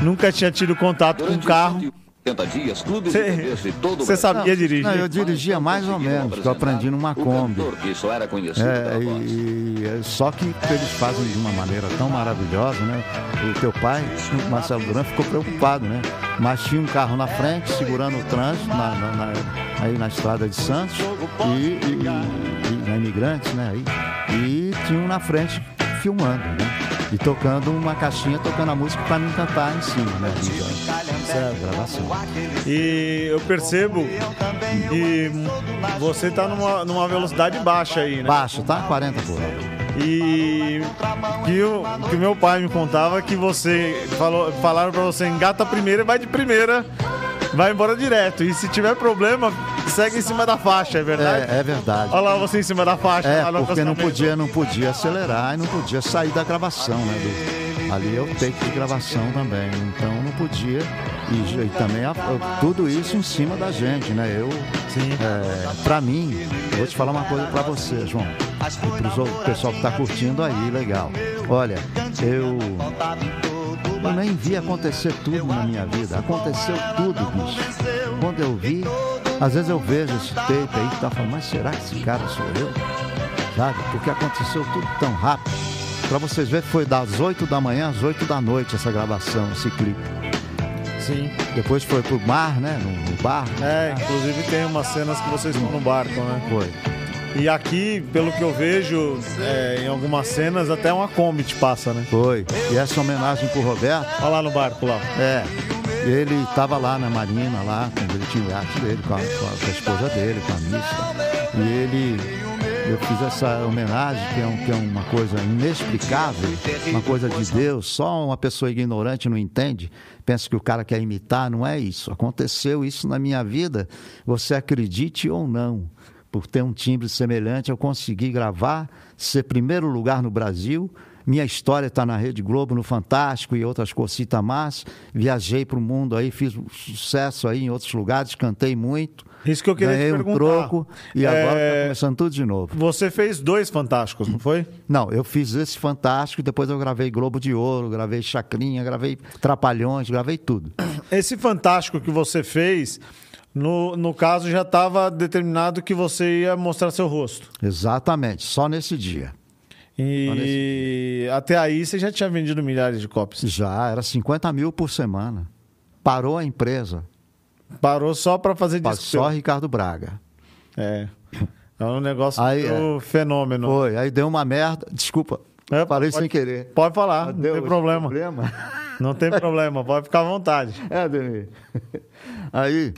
[SPEAKER 1] nunca tinha tido contato com um carro.
[SPEAKER 3] 80 dias, clubes e TVs de todo o
[SPEAKER 1] Você sabia dirigir?
[SPEAKER 2] Não, eu dirigia mais ou menos, eu aprendi numa Kombi.
[SPEAKER 3] que só era conhecido
[SPEAKER 2] É, e, e- só que eles fazem de uma maneira tão maravilhosa, né? O teu pai, o Marcelo Duran, ficou preocupado, né? Mas tinha um carro na frente, segurando o trânsito na, na- na- aí na estrada de Santos, e, e- e- na Imigrantes, né? Aí, e tinha um na frente filmando, né? E tocando uma caixinha, tocando a música para mim cantar em cima, né? Certo. Gravação.
[SPEAKER 1] E eu percebo que você tá numa, numa velocidade baixa aí, né?
[SPEAKER 2] Baixo, tá? 40 por hora.
[SPEAKER 1] E que o que meu pai me contava que você falou, falaram pra você engata a primeira e vai de primeira, vai embora direto. E se tiver problema, segue em cima da faixa, é verdade?
[SPEAKER 2] É, é verdade.
[SPEAKER 1] Olha lá você em cima da faixa.
[SPEAKER 2] É, porque não podia, não podia acelerar e não podia sair da gravação, né? do- ali é o take de gravação também. Então não podia. E, e também a- tudo isso em cima da gente, né? Eu, é, pra mim, eu vou te falar uma coisa pra você, João. E pro zo- pessoal que tá curtindo aí, legal. Olha, eu. Eu nem vi acontecer tudo na minha vida. Aconteceu tudo, bicho. Quando eu vi, às vezes eu vejo esse tape aí e tá falando, mas será que esse cara sou eu? Sabe? Porque aconteceu tudo tão rápido. Pra vocês verem, foi das 8 da manhã às 8 da noite essa gravação, esse clipe.
[SPEAKER 1] Sim.
[SPEAKER 2] Depois foi pro mar, né? No, no bar.
[SPEAKER 1] É, inclusive tem umas cenas que vocês estão no barco, né?
[SPEAKER 2] Foi.
[SPEAKER 1] E aqui, pelo que eu vejo, é, em algumas cenas, até uma Kombi te passa, né?
[SPEAKER 2] Foi. E essa homenagem pro Roberto,
[SPEAKER 1] Olha lá no barco lá.
[SPEAKER 2] É, ele estava lá na marina, lá, quando ele tinha o iate dele, com a, com a- com a esposa dele, com a missa. E ele, eu fiz essa homenagem, que é, um- que é uma coisa inexplicável, uma coisa de Deus, só uma pessoa ignorante não entende, pensa que o cara quer imitar, não é isso. Aconteceu isso na minha vida, você acredite ou não. Por ter um timbre semelhante, eu consegui gravar, ser primeiro lugar no Brasil, minha história está na Rede Globo, no Fantástico e outras cositas más. Viajei para o mundo aí, fiz sucesso aí em outros lugares, cantei muito.
[SPEAKER 1] Isso que eu queria
[SPEAKER 2] ganhei
[SPEAKER 1] te
[SPEAKER 2] um
[SPEAKER 1] perguntar.
[SPEAKER 2] troco e agora
[SPEAKER 1] É,
[SPEAKER 2] está começando tudo de novo.
[SPEAKER 1] Você fez dois fantásticos, não foi?
[SPEAKER 2] Não, eu fiz esse Fantástico, depois eu gravei Globo de Ouro, gravei Chacrinha, gravei Trapalhões, gravei tudo.
[SPEAKER 1] Esse fantástico que você fez, no, no caso, já estava determinado que você ia mostrar seu rosto.
[SPEAKER 2] Exatamente, só nesse dia.
[SPEAKER 1] E até aí você já tinha vendido milhares de cópias.
[SPEAKER 2] Já, era 50 mil por semana. Parou a empresa,
[SPEAKER 1] Parou só para fazer disco.
[SPEAKER 2] só Ricardo Braga.
[SPEAKER 1] É. É um negócio
[SPEAKER 2] Aí,
[SPEAKER 1] meio fenômeno.
[SPEAKER 2] Foi, aí deu uma merda, desculpa,
[SPEAKER 1] É,
[SPEAKER 2] falei
[SPEAKER 1] pode-
[SPEAKER 2] sem querer.
[SPEAKER 1] Pode falar, não
[SPEAKER 2] Deu
[SPEAKER 1] tem problema.
[SPEAKER 2] problema. *laughs*
[SPEAKER 1] Não tem problema, pode ficar à vontade.
[SPEAKER 2] É, Ademir. Aí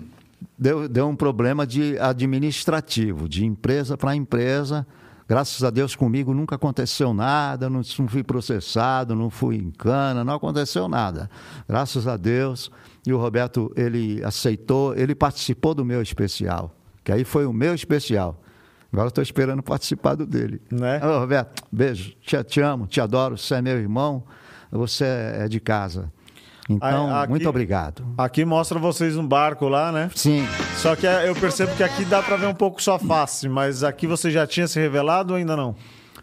[SPEAKER 2] deu, deu um problema de administrativo, de empresa para empresa. Graças a Deus comigo nunca aconteceu nada, não, não fui processado, não fui em cana, não aconteceu nada. Graças a Deus. E o Roberto, ele aceitou, ele participou do meu especial, que aí foi o meu especial. Agora estou esperando participar do dele.
[SPEAKER 1] Né?
[SPEAKER 2] Ô, Roberto, beijo, te, te amo, te adoro, você é meu irmão, você é de casa. Então,
[SPEAKER 1] aqui-
[SPEAKER 2] muito obrigado.
[SPEAKER 1] Aqui mostra vocês no barco lá, né?
[SPEAKER 2] Sim,
[SPEAKER 1] Só que é, eu percebo que aqui dá para ver um pouco sua face, mas aqui você já tinha se revelado ou ainda não?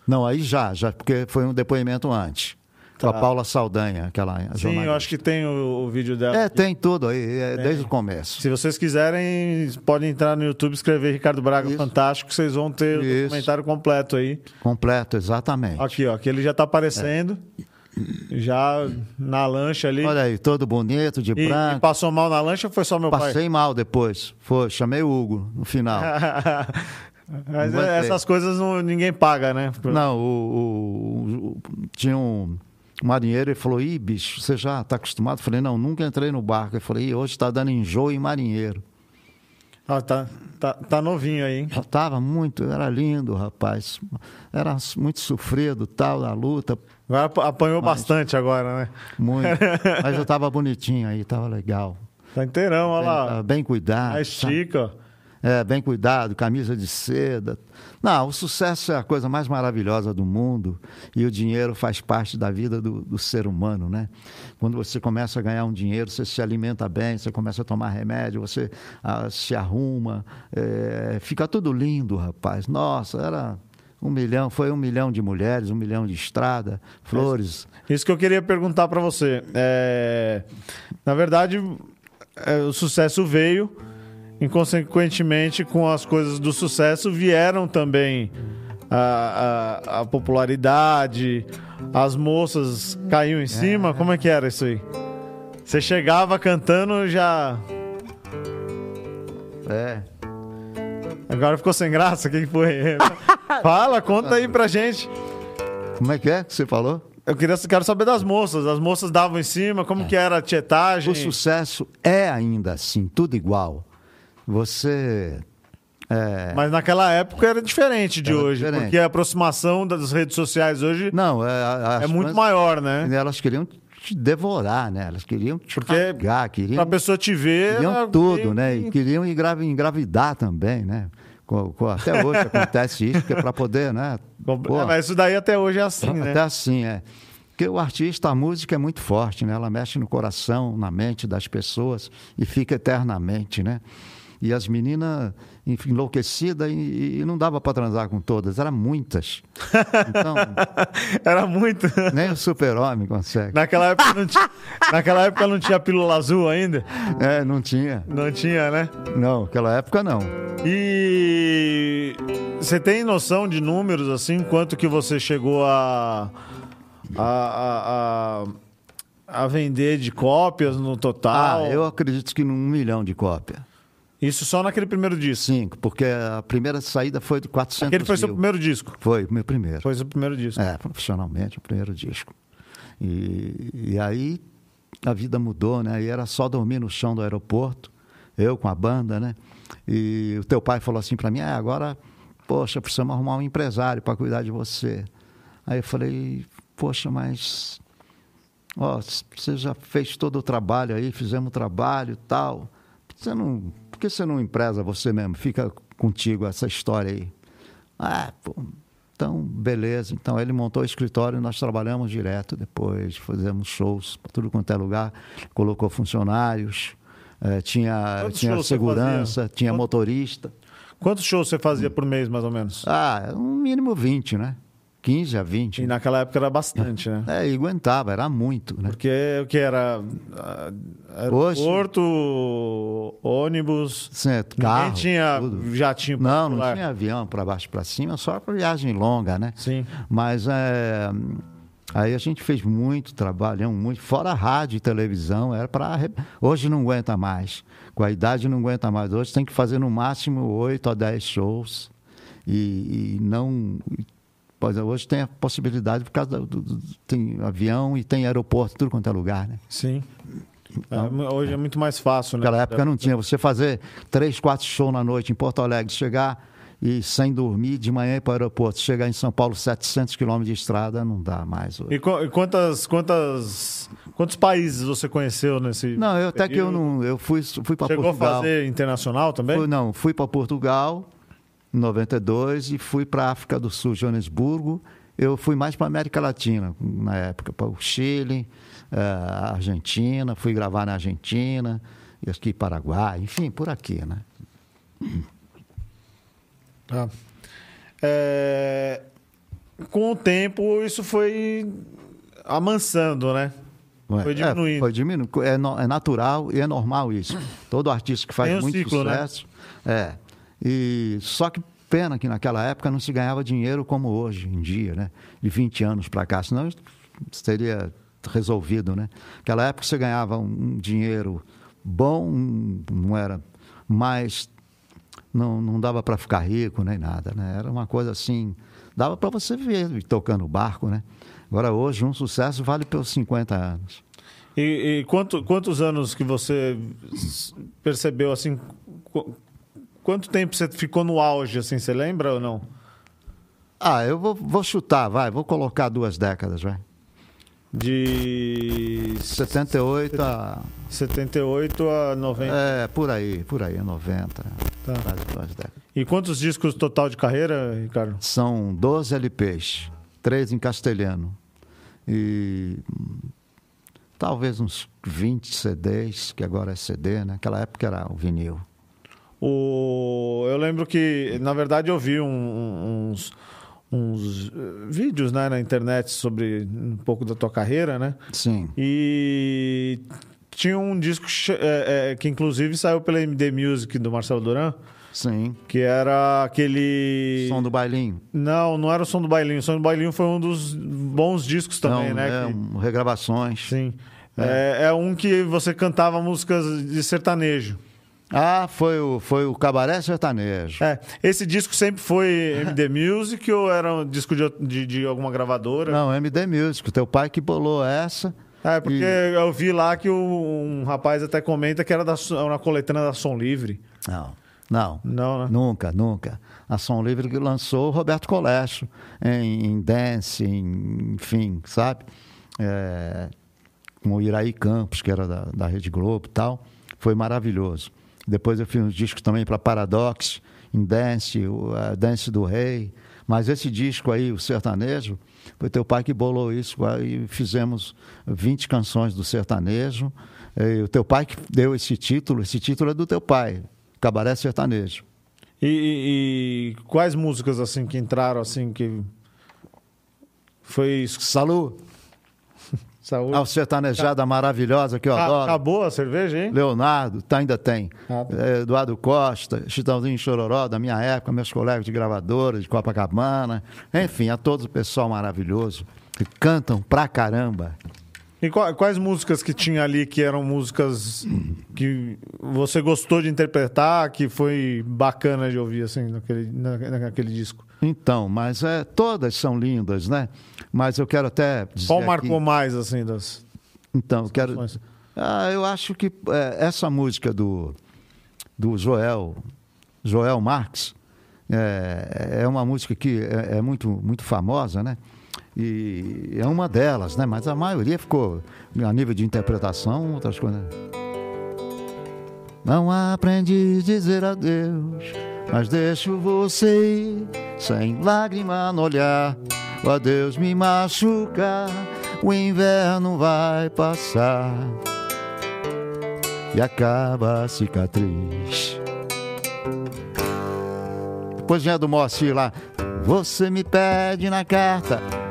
[SPEAKER 2] não, aí já, já, porque foi um depoimento antes. Com a
[SPEAKER 1] Tá.
[SPEAKER 2] Paula Saldanha, aquela
[SPEAKER 1] Sim,
[SPEAKER 2] jornalista.
[SPEAKER 1] eu acho que tem o, o vídeo dela.
[SPEAKER 2] É, tem tudo aí, é, desde o começo.
[SPEAKER 1] Se vocês quiserem, podem entrar no YouTube, escrever Ricardo Braga
[SPEAKER 2] Isso.
[SPEAKER 1] Fantástico, que vocês vão ter o
[SPEAKER 2] Isso.
[SPEAKER 1] documentário completo aí.
[SPEAKER 2] Completo, exatamente.
[SPEAKER 1] Aqui, ó, aqui ele já tá aparecendo. Já na lancha ali.
[SPEAKER 2] Olha aí, todo bonito, de
[SPEAKER 1] E, e
[SPEAKER 2] branco.
[SPEAKER 1] passou mal na lancha ou foi só meu
[SPEAKER 2] Passei mal depois. Foi, chamei o Hugo no final.
[SPEAKER 1] pai? *laughs* Mas
[SPEAKER 2] Não
[SPEAKER 1] essas coisas não- ninguém paga, né?
[SPEAKER 2] Não, o, o- o- tinha um marinheiro e falou: Ih, bicho, você já está acostumado? Eu falei: Não, nunca entrei no barco. Eu falei: Ih, hoje está dando enjoo em marinheiro.
[SPEAKER 1] Ó, tá, tá, tá novinho aí, hein?
[SPEAKER 2] Já estava muito, era lindo, rapaz. Era muito sofrido, tal, na luta,
[SPEAKER 1] Agora ap- apanhou bastante agora, né?
[SPEAKER 2] muito. *laughs* Mas eu estava bonitinho aí, estava legal.
[SPEAKER 1] Tá inteirão, olha
[SPEAKER 2] Tava
[SPEAKER 1] lá.
[SPEAKER 2] bem cuidado.
[SPEAKER 1] A
[SPEAKER 2] sabe?
[SPEAKER 1] estica, ó.
[SPEAKER 2] É, bem cuidado, camisa de seda. Não, o sucesso é a coisa mais maravilhosa do mundo e o dinheiro faz parte da vida do, do ser humano, né? Quando você começa a ganhar um dinheiro, você se alimenta bem, você começa a tomar remédio, você ah, se arruma, é, fica tudo lindo, rapaz. Nossa, era Um milhão, foi um milhão de mulheres, um milhão de estrada, flores.
[SPEAKER 1] Isso que eu queria perguntar para você. É, na verdade, é, o sucesso veio, e consequentemente, com as coisas do sucesso, vieram também a, a, a popularidade, as moças caíam em cima. Como é que era isso aí? Você chegava cantando já.
[SPEAKER 2] É.
[SPEAKER 1] Agora ficou sem graça? O que foi? *laughs* Fala, conta aí pra gente.
[SPEAKER 2] Como é que é que você falou?
[SPEAKER 1] Eu queria, quero saber das moças. As moças davam em cima, como que era a tietagem?
[SPEAKER 2] O sucesso é ainda assim, tudo igual. Você. é,
[SPEAKER 1] Mas naquela época era diferente de
[SPEAKER 2] Era
[SPEAKER 1] hoje,
[SPEAKER 2] diferente.
[SPEAKER 1] porque a aproximação das redes sociais hoje
[SPEAKER 2] Não, é, a-
[SPEAKER 1] é muito maior, né?
[SPEAKER 2] Elas queriam te devorar, né? Elas queriam te
[SPEAKER 1] Porque
[SPEAKER 2] pagar, queriam,
[SPEAKER 1] Pra pessoa te ver.
[SPEAKER 2] queriam tudo, né? E queriam engravi- engravidar também, né? Até hoje *laughs* acontece isso, que é para poder, né? Pô,
[SPEAKER 1] É, mas isso daí até hoje é assim, né?
[SPEAKER 2] Até assim, é. Porque o artista, a música é muito forte, né? Ela mexe no coração, na mente das pessoas e fica eternamente, né? E as meninas enfim, enlouquecidas e, e não dava para transar com todas, eram muitas. Então, *laughs*
[SPEAKER 1] Era muito.
[SPEAKER 2] nem o super-homem consegue.
[SPEAKER 1] Naquela época não tinha, naquela época não tinha pílula azul ainda?
[SPEAKER 2] É, não tinha.
[SPEAKER 1] Não tinha, né?
[SPEAKER 2] Não, naquela época não.
[SPEAKER 1] E você tem noção de números assim, quanto que você chegou a a, a, a, a vender de cópias no total?
[SPEAKER 2] Ah, eu acredito que num milhão de cópias.
[SPEAKER 1] Isso só naquele primeiro disco.
[SPEAKER 2] Cinco, porque a primeira saída foi de 400
[SPEAKER 1] Aquele foi seu
[SPEAKER 2] mil.
[SPEAKER 1] primeiro disco.
[SPEAKER 2] Foi, o meu primeiro.
[SPEAKER 1] Foi seu primeiro disco.
[SPEAKER 2] É, profissionalmente, o primeiro disco. E, e aí a vida mudou, né? E era só dormir no chão do aeroporto, eu com a banda, né? E o teu pai falou assim para mim: ah, agora, poxa, precisamos arrumar um empresário para cuidar de você. Aí eu falei: poxa, mas. Ó, você já fez todo o trabalho aí, fizemos o trabalho e tal. Você não, por que você não empresa você mesmo? Fica contigo essa história aí. Ah, pô, então, beleza. Então, ele montou o escritório e nós trabalhamos direto depois. Fizemos shows para tudo quanto é lugar. Colocou funcionários, eh, tinha,
[SPEAKER 1] Quantos
[SPEAKER 2] tinha segurança, tinha
[SPEAKER 1] Quanto-
[SPEAKER 2] motorista.
[SPEAKER 1] Quantos shows você fazia por mês, mais ou menos?
[SPEAKER 2] Ah, um mínimo 20, né? 15 a 20.
[SPEAKER 1] E naquela época era bastante, né?
[SPEAKER 2] É, e aguentava, era muito, né?
[SPEAKER 1] Porque o que era
[SPEAKER 2] Hoje-
[SPEAKER 1] aeroporto, ônibus,
[SPEAKER 2] Certo, carro,
[SPEAKER 1] tinha
[SPEAKER 2] tudo.
[SPEAKER 1] jatinho
[SPEAKER 2] Não, não
[SPEAKER 1] particular.
[SPEAKER 2] tinha avião para baixo para cima, só para viagem longa, né?
[SPEAKER 1] Sim.
[SPEAKER 2] Mas é, aí a gente fez muito trabalho, muito, fora rádio e televisão, era para hoje não aguenta mais. Com a idade não aguenta mais. Hoje tem que fazer no máximo 8 a 10 shows. E, e não É, hoje tem a possibilidade por causa do, do- tem avião e tem aeroporto, tudo quanto é lugar, né?
[SPEAKER 1] Sim. É, hoje é muito mais fácil, né?
[SPEAKER 2] Naquela época não tinha. Você fazer três, quatro shows na noite em Porto Alegre, chegar e sem dormir de manhã para o aeroporto, chegar em São Paulo 700 quilômetros de estrada, não dá mais hoje.
[SPEAKER 1] E, e quantas, quantas, quantos países você conheceu nesse
[SPEAKER 2] Não, eu até que eu
[SPEAKER 1] período?
[SPEAKER 2] não, eu fui fui para
[SPEAKER 1] Chegou
[SPEAKER 2] Portugal.
[SPEAKER 1] a fazer internacional também?
[SPEAKER 2] Fui, não, fui para Portugal em 92 e fui para África do Sul, Joanesburgo. Eu fui mais para América Latina na época, para o Chile, eh, a Argentina, fui gravar na Argentina, e aqui Paraguai, enfim, por aqui, né?
[SPEAKER 1] Ah. É, Com o tempo, isso foi amansando, né? Foi
[SPEAKER 2] É,
[SPEAKER 1] diminuindo.
[SPEAKER 2] foi diminuindo. É, no- é natural e é normal isso. Todo artista que faz
[SPEAKER 1] um
[SPEAKER 2] muito
[SPEAKER 1] ciclo, né?
[SPEAKER 2] sucesso. É. E só que pena que naquela época não se ganhava dinheiro como hoje em dia, né? De 20 anos para cá, senão isso teria resolvido, né? Naquela época você ganhava um, dinheiro bom, não era mais não, não dava para ficar rico nem nada, né? Era uma coisa assim, dava para você ver tocando barco, né? Agora hoje um sucesso vale pelos 50 anos.
[SPEAKER 1] E, e quanto- quantos anos que você percebeu assim? Qu- Quanto tempo você ficou no auge, assim? Você lembra ou não?
[SPEAKER 2] Ah, eu vou, vou chutar, vai, vou colocar duas décadas, vai.
[SPEAKER 1] De
[SPEAKER 2] 78 a.
[SPEAKER 1] 78 a 90.
[SPEAKER 2] É, por aí, por aí, 90.
[SPEAKER 1] Tá.
[SPEAKER 2] quase duas décadas.
[SPEAKER 1] E quantos discos total de carreira, Ricardo?
[SPEAKER 2] São 12 LPs, três em castelhano. E talvez uns 20 CDs, que agora é CD, né? Naquela época era o vinil.
[SPEAKER 1] O... Eu lembro que, na verdade, eu vi um- um- uns, uns eh, vídeos né, na internet sobre um pouco da tua carreira, né?
[SPEAKER 2] Sim.
[SPEAKER 1] E tinha um disco é, é, que inclusive saiu pela MD Music do Marcelo Duran,
[SPEAKER 2] Sim.
[SPEAKER 1] que era aquele.
[SPEAKER 2] Som do bailinho.
[SPEAKER 1] Não, não era o som do bailinho. O som do bailinho foi um dos bons discos também,
[SPEAKER 2] Não,
[SPEAKER 1] né?
[SPEAKER 2] é,
[SPEAKER 1] que-
[SPEAKER 2] um, regravações.
[SPEAKER 1] Sim. É. é um que você cantava músicas de sertanejo.
[SPEAKER 2] Ah, foi o, foi o Cabaré Sertanejo.
[SPEAKER 1] É, esse disco sempre foi MD Music ou era um disco de, de, de alguma gravadora?
[SPEAKER 2] Não, MD Music. Teu pai que bolou essa.
[SPEAKER 1] É, porque
[SPEAKER 2] E-
[SPEAKER 1] eu vi lá que o- um rapaz até comenta que era da, uma coletânea da Som Livre.
[SPEAKER 2] Não, não.
[SPEAKER 1] Não, né?
[SPEAKER 2] Nunca, nunca. A Som Livre que lançou o Roberto Colégio em, em dance, em- enfim, sabe? É, com o Iraí Campos, que era da, da Rede Globo e tal. Foi maravilhoso. Depois eu fiz uns discos também para Paradox, em dance, o Dance do Rei. Mas esse disco aí, o sertanejo, foi teu pai que bolou isso. Aí fizemos 20 canções do sertanejo. E o teu pai que deu esse título, esse título é do teu pai, Cabaré Sertanejo.
[SPEAKER 1] E, e- e quais músicas assim que entraram assim que foi?
[SPEAKER 2] Salu,
[SPEAKER 1] Saúde.
[SPEAKER 2] a sertanejada maravilhosa que eu
[SPEAKER 1] Ca-
[SPEAKER 2] adoro.
[SPEAKER 1] Acabou a cerveja, hein?
[SPEAKER 2] Leonardo, tá, ainda tem.
[SPEAKER 1] Ah, tá.
[SPEAKER 2] É, Eduardo Costa, Chitãozinho Chororó, da minha época, meus colegas de gravadora, de Copacabana. Enfim, a todo o pessoal maravilhoso que cantam pra caramba.
[SPEAKER 1] E qua- quais músicas que tinha ali que eram músicas que você gostou de interpretar, que foi bacana de ouvir assim naquele, na- naquele disco?
[SPEAKER 2] Então, mas é, todas são lindas, né? Mas eu quero até dizer
[SPEAKER 1] Qual
[SPEAKER 2] aqui-
[SPEAKER 1] marcou mais assim das
[SPEAKER 2] Então, eu quero. Ah, eu acho que é, essa música do, do Joel, Joel Marx, é, é uma música que é, é muito, muito famosa, né? E é uma delas, né? Mas a maioria ficou, a nível de interpretação, outras coisas. Não aprendi a dizer adeus, mas deixo você ir, sem lágrima no olhar. O adeus me machuca, o inverno vai passar e acaba a cicatriz. Depois vinha do Moacir lá. Você me pede na carta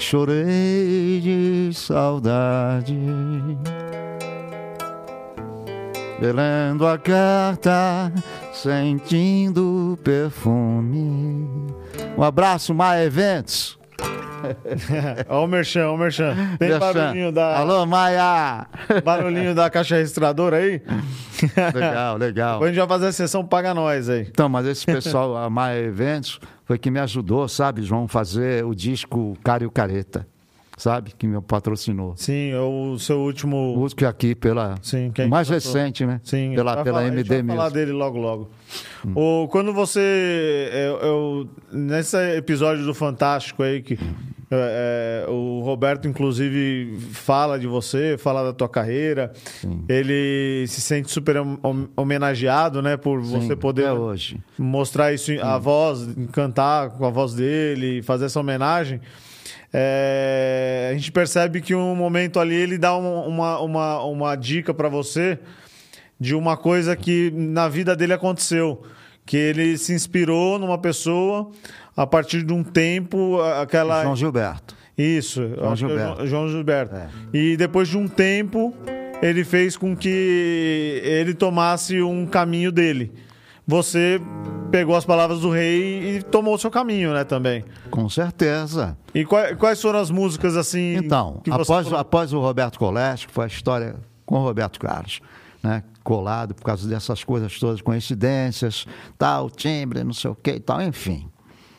[SPEAKER 2] chorei de saudade. Lendo a carta, sentindo perfume. Um abraço, Maia Eventos.
[SPEAKER 1] Ó o Merchan, ó o Merchan. Tem
[SPEAKER 2] Merchan.
[SPEAKER 1] barulhinho da,
[SPEAKER 2] Alô, Maia!
[SPEAKER 1] barulhinho da caixa registradora aí?
[SPEAKER 2] legal, legal.
[SPEAKER 1] Depois a gente vai fazer a sessão Paga Nós aí.
[SPEAKER 2] Então, mas esse pessoal, a Maia Eventos, foi que me ajudou, sabe, João, fazer o disco Cara e o Careta, sabe? Que me patrocinou.
[SPEAKER 1] Sim, é o seu último.
[SPEAKER 2] Músico aqui pela.
[SPEAKER 1] Sim,
[SPEAKER 2] mais recente, né?
[SPEAKER 1] Sim,
[SPEAKER 2] Pela, pela
[SPEAKER 1] falar-
[SPEAKER 2] MD
[SPEAKER 1] vai falar
[SPEAKER 2] mesmo.
[SPEAKER 1] dele logo, logo. O, quando você. Eu, eu- nesse episódio do Fantástico aí, que é, é, o Roberto, inclusive, fala de você, fala da tua carreira. Ele se sente super hom- homenageado, né? Por
[SPEAKER 2] Sim,
[SPEAKER 1] você poder mostrar isso, a voz, cantar com a voz dele, fazer essa homenagem. É, a gente percebe que um momento ali ele dá um- uma, uma, uma dica para você de uma coisa que na vida dele aconteceu. Que ele se inspirou numa pessoa a partir de um tempo, aquela.
[SPEAKER 2] João Gilberto.
[SPEAKER 1] Isso,
[SPEAKER 2] João
[SPEAKER 1] é
[SPEAKER 2] Gilberto.
[SPEAKER 1] João- João Gilberto.
[SPEAKER 2] É.
[SPEAKER 1] E depois de um tempo, ele fez com que ele tomasse um caminho dele. Você pegou as palavras do rei e tomou o seu caminho, né, também.
[SPEAKER 2] Com certeza.
[SPEAKER 1] E quais, quais foram as músicas, assim,
[SPEAKER 2] Então, após,
[SPEAKER 1] falou?
[SPEAKER 2] após o Roberto Colégio, que foi a história com o Roberto Carlos, né? Colado por causa dessas coisas todas, coincidências, tal, timbre, não sei o que e tal, enfim.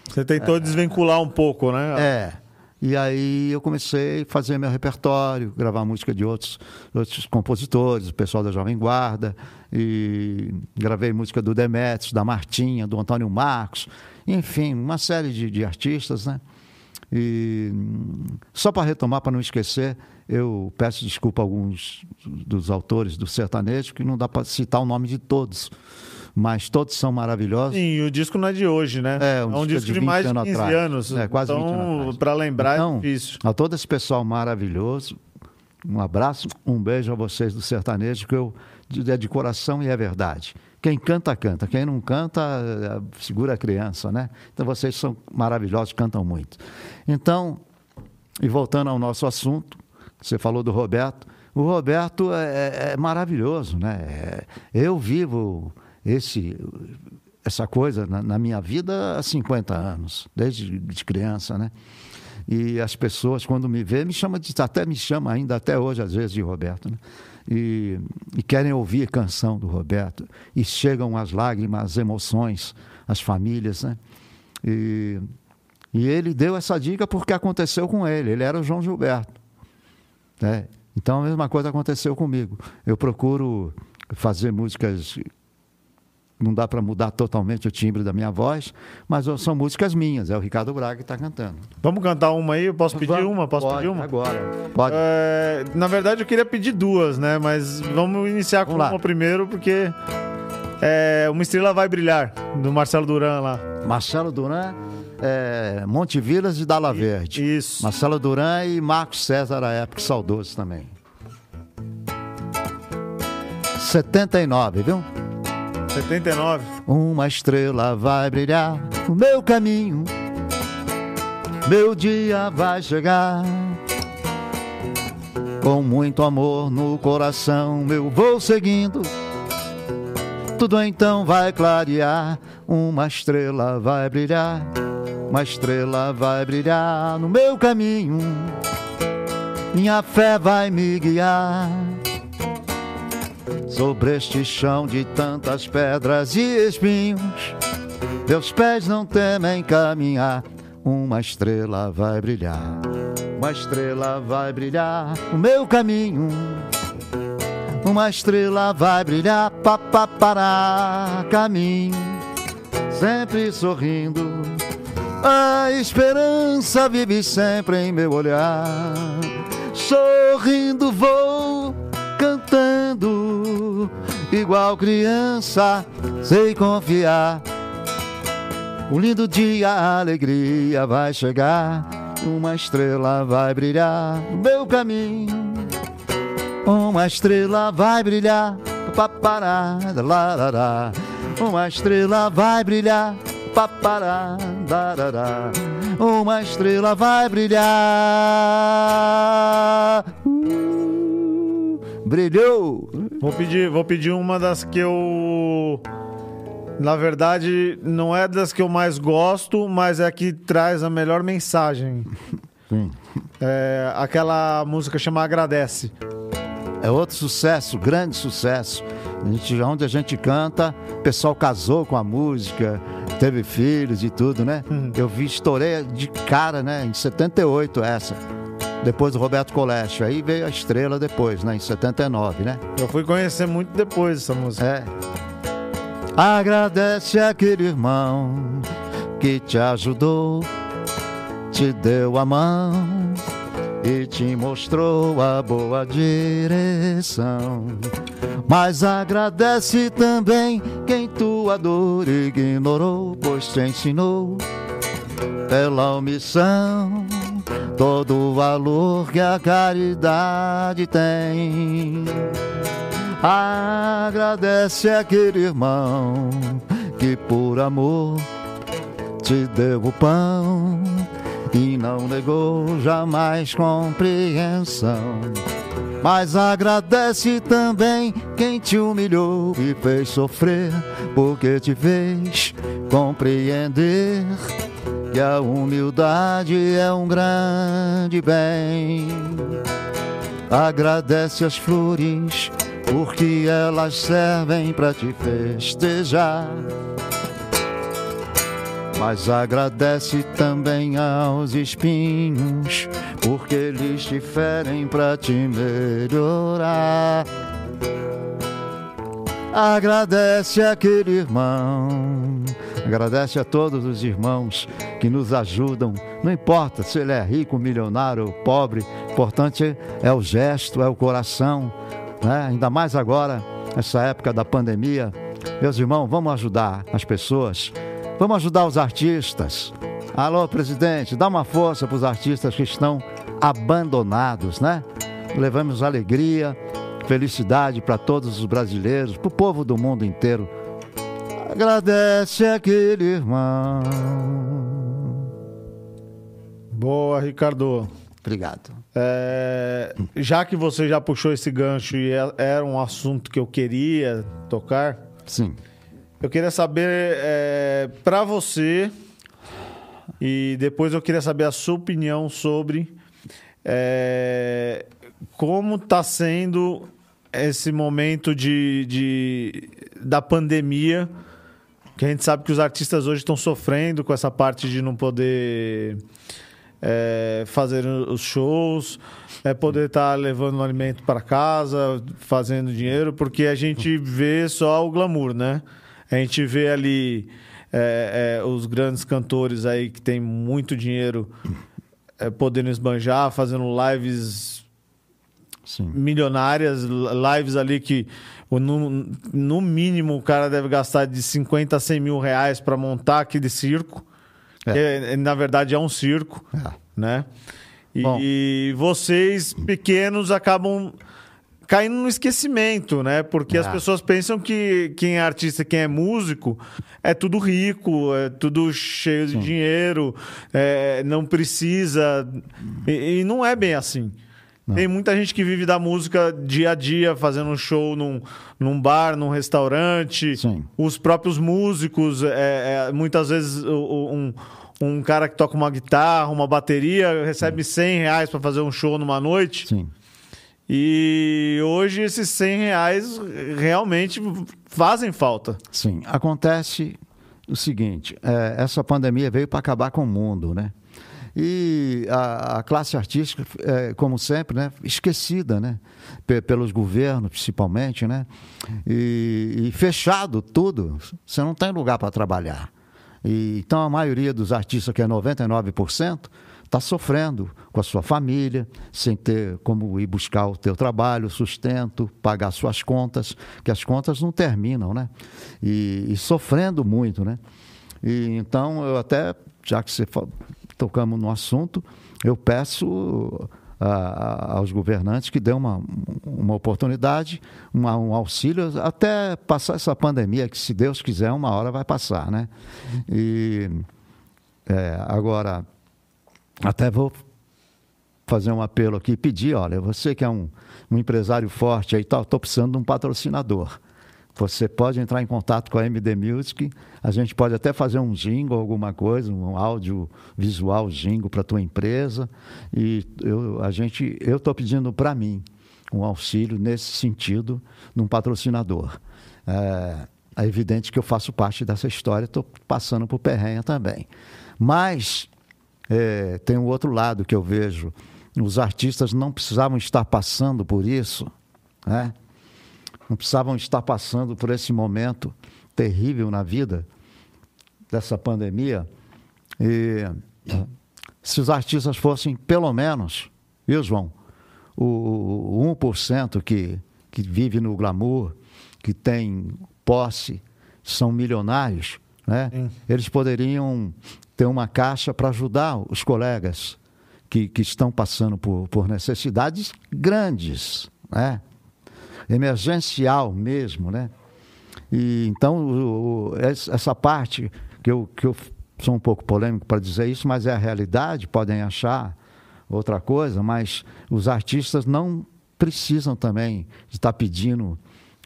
[SPEAKER 1] Você tentou desvincular um pouco, né?
[SPEAKER 2] É. E aí eu comecei a fazer meu repertório, gravar música de outros, outros compositores, o pessoal da Jovem Guarda, e gravei música do Demetrios, da Martinha, do Antônio Marcos, enfim, uma série de, de artistas, né? E só para retomar, para não esquecer, eu peço desculpa a alguns dos autores do sertanejo, que não dá para citar o nome de todos mas todos são maravilhosos.
[SPEAKER 1] Sim, e o disco não é de hoje, né?
[SPEAKER 2] É, um,
[SPEAKER 1] é um
[SPEAKER 2] disco,
[SPEAKER 1] disco de, mais de 15
[SPEAKER 2] atrás.
[SPEAKER 1] anos.
[SPEAKER 2] É, quase
[SPEAKER 1] então, para lembrar
[SPEAKER 2] então,
[SPEAKER 1] é difícil.
[SPEAKER 2] A todo esse pessoal maravilhoso, um abraço, um beijo a vocês do sertanejo, que eu é de coração e é verdade. Quem canta, canta. Quem não canta, é, segura a criança, né? Então vocês são maravilhosos, cantam muito. Então, e voltando ao nosso assunto, você falou do Roberto. O Roberto é, é maravilhoso, né? É, eu vivo esse, essa coisa na, na, minha vida há 50 anos, desde de criança, né? E as pessoas, quando me vê, me chamam de, até me chamam ainda até hoje, às vezes, de Roberto, né? E, e querem ouvir canção do Roberto. E chegam as lágrimas, as emoções, as famílias, né? E, e ele deu essa dica porque aconteceu com ele. Ele era o João Gilberto. Né? Então a mesma coisa aconteceu comigo. Eu procuro fazer músicas não dá para mudar totalmente o timbre da minha voz, mas são músicas minhas, é o Ricardo Braga que está cantando.
[SPEAKER 1] Vamos cantar uma aí? Eu posso pedir
[SPEAKER 2] vamos,
[SPEAKER 1] uma? Posso
[SPEAKER 2] pode,
[SPEAKER 1] pedir uma?
[SPEAKER 2] Agora. Pode.
[SPEAKER 1] É, na verdade, eu queria pedir duas, né? Mas vamos iniciar com vamos uma primeiro, porque é, Uma Estrela Vai Brilhar, do Marcelo Duran lá.
[SPEAKER 2] Marcelo Duran, é, Monte Vilas e Dala Verde.
[SPEAKER 1] Isso.
[SPEAKER 2] Marcelo Duran e Marcos César, a época, saudoso também. 79, viu?
[SPEAKER 1] 79.
[SPEAKER 2] Uma estrela vai brilhar no meu caminho. Meu dia vai chegar. Com muito amor no coração, eu vou seguindo. Tudo então vai clarear. Uma estrela vai brilhar. Uma estrela vai brilhar no meu caminho. Minha fé vai me guiar Sobre este chão de tantas pedras e espinhos, meus pés não temem caminhar. Uma estrela vai brilhar, uma estrela vai brilhar no meu caminho. Uma estrela vai brilhar, papá para caminho, sempre sorrindo. A esperança vive sempre em meu olhar. Sorrindo vou cantando, igual criança, sei confiar. Um lindo dia, a alegria vai chegar, uma estrela vai brilhar no meu caminho. Uma estrela vai brilhar, papará, larará. Uma estrela vai brilhar, papará, larará. Uma estrela vai brilhar. Uh brilhou.
[SPEAKER 1] Vou pedir, vou pedir uma das que eu. Na verdade, não é das que eu mais gosto, mas é a que traz a melhor mensagem.
[SPEAKER 2] Sim.
[SPEAKER 1] É, aquela música chama Agradece.
[SPEAKER 2] É outro sucesso, grande sucesso. A gente, onde a gente canta, o pessoal casou com a música, teve filhos e tudo, né? Uhum. Eu vi, estourei de cara, né? Em 78 essa depois do Roberto Coleste. Aí veio a estrela depois, né? Em 79, né?
[SPEAKER 1] Eu fui conhecer muito depois essa música.
[SPEAKER 2] É. Agradece aquele irmão que te ajudou, te deu a mão e te mostrou a boa direção. Mas agradece também quem tua dor ignorou, pois te ensinou pela omissão todo o valor que a caridade tem. Agradece aquele irmão que por amor te deu o pão e não negou jamais compreensão. Mas agradece também quem te humilhou e fez sofrer, porque te fez compreender que a humildade é um grande bem. Agradece as flores, porque elas servem para te festejar. Mas agradece também aos espinhos, porque eles te ferem para te melhorar. Agradece aquele irmão Agradece a todos os irmãos que nos ajudam. Não importa se ele é rico, milionário ou pobre, o importante é o gesto, é o coração. Né? Ainda mais agora, nessa época da pandemia. Meus irmãos, vamos ajudar as pessoas, vamos ajudar os artistas. Alô, presidente, dá uma força para os artistas que estão abandonados, né? Levamos alegria, felicidade para todos os brasileiros, para o povo do mundo inteiro. Agradece aquele irmão.
[SPEAKER 1] Boa, Ricardo.
[SPEAKER 2] Obrigado.
[SPEAKER 1] É, já que você já puxou esse gancho e é, era um assunto que eu queria tocar,
[SPEAKER 2] sim.
[SPEAKER 1] Eu queria saber é, para você e depois eu queria saber a sua opinião sobre é, como está sendo esse momento de, de, da pandemia, que a gente sabe que os artistas hoje estão sofrendo com essa parte de não poder é, fazer os shows, é poder estar tá levando o alimento para casa, fazendo dinheiro, porque a gente vê só o glamour, né? A gente vê ali é, é, os grandes cantores aí que tem muito dinheiro é, podendo esbanjar, fazendo lives Sim. milionárias, lives ali que no, no mínimo o cara deve gastar de 50 a 100 mil reais para montar aquele circo. É. na verdade é um circo, é. né? E, vocês pequenos acabam caindo no esquecimento, né? Porque as é. pessoas pensam que quem é artista, quem é músico, é tudo rico, é tudo cheio Sim. de dinheiro, é, não precisa. E, e, não é bem assim. Não. Tem muita gente que vive da música dia a dia, fazendo um show num, num bar, num restaurante. Sim. Os próprios músicos, é, é muitas vezes um, um cara que toca uma guitarra, uma bateria, recebe Sim. 100 reais para fazer um show numa noite. Sim. E hoje esses 100 reais realmente fazem falta.
[SPEAKER 2] Sim, acontece o seguinte: é, essa pandemia veio para acabar com o mundo, né? E a, a classe artística, é, como sempre, né, esquecida, né? P pelos governos, principalmente, né? E, e fechado tudo, você não tem lugar para trabalhar. E, então a maioria dos artistas, que é 99%, está sofrendo com a sua família, sem ter como ir buscar o teu trabalho, sustento, pagar suas contas, que as contas não terminam, né? E, e sofrendo muito, né? E, então, eu até, já que você tocamos no assunto, eu peço a, aos governantes que dêem uma, uma oportunidade, uma, um auxílio, até passar essa pandemia, que se Deus quiser, uma hora vai passar, né? E é, agora até vou fazer um apelo aqui, pedir, olha, você que é um, um empresário forte aí, estou precisando de um patrocinador. Você pode entrar em contato com a MD Music, a gente pode até fazer um jingle, alguma coisa, um áudio visual jingle para a tua empresa. E eu, a gente, eu estou pedindo para mim um auxílio nesse sentido, num patrocinador. É, é evidente que eu faço parte dessa história, estou passando por perrenha também. Mas é, tem um outro lado que eu vejo. Os artistas não precisavam estar passando por isso, né? Não precisavam estar passando por esse momento terrível na vida dessa pandemia. E se os artistas fossem, pelo menos, viu, João? O, o 1% que, que vive no glamour, que tem posse, são milionários, né? Eles poderiam ter uma caixa para ajudar os colegas que, que estão passando por, por necessidades grandes, né? Emergencial mesmo. Né? E, então, o, o, essa parte que eu, que eu sou um pouco polêmico para dizer isso, mas é a realidade, podem achar outra coisa, mas os artistas não precisam também estar pedindo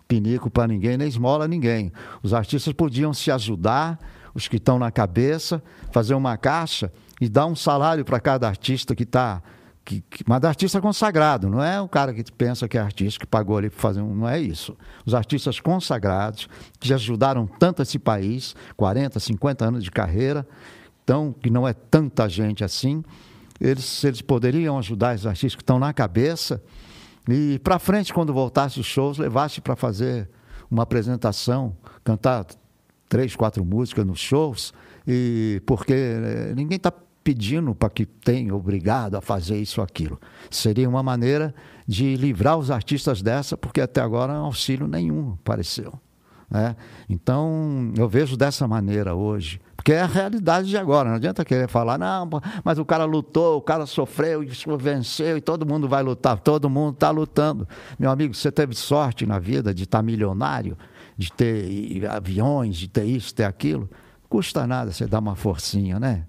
[SPEAKER 2] pinico para ninguém, nem esmola ninguém. Os artistas podiam se ajudar os que estão na cabeça, fazer uma caixa e dar um salário para cada artista que está. Que, que, mas artista consagrado, não é o cara que pensa que é artista, que pagou ali para fazer um. Não é isso. Os artistas consagrados, que já ajudaram tanto esse país, 40, 50 anos de carreira, então, que não é tanta gente assim, eles, eles poderiam ajudar os artistas que estão na cabeça e para frente, quando voltasse os shows, levasse para fazer uma apresentação, cantar três, quatro músicas nos shows, e porque eh, ninguém está pedindo para que tenha obrigado a fazer isso aquilo. Seria uma maneira de livrar os artistas dessa, porque até agora auxílio nenhum apareceu. Né? Então, eu vejo dessa maneira hoje. Porque é a realidade de agora. Não adianta querer falar, não, mas o cara lutou, o cara sofreu, venceu e todo mundo vai lutar. Todo mundo está lutando. Meu amigo, você teve sorte na vida de estar tá milionário, de ter aviões, de ter isso, ter aquilo. Custa nada você dar uma forcinha, né?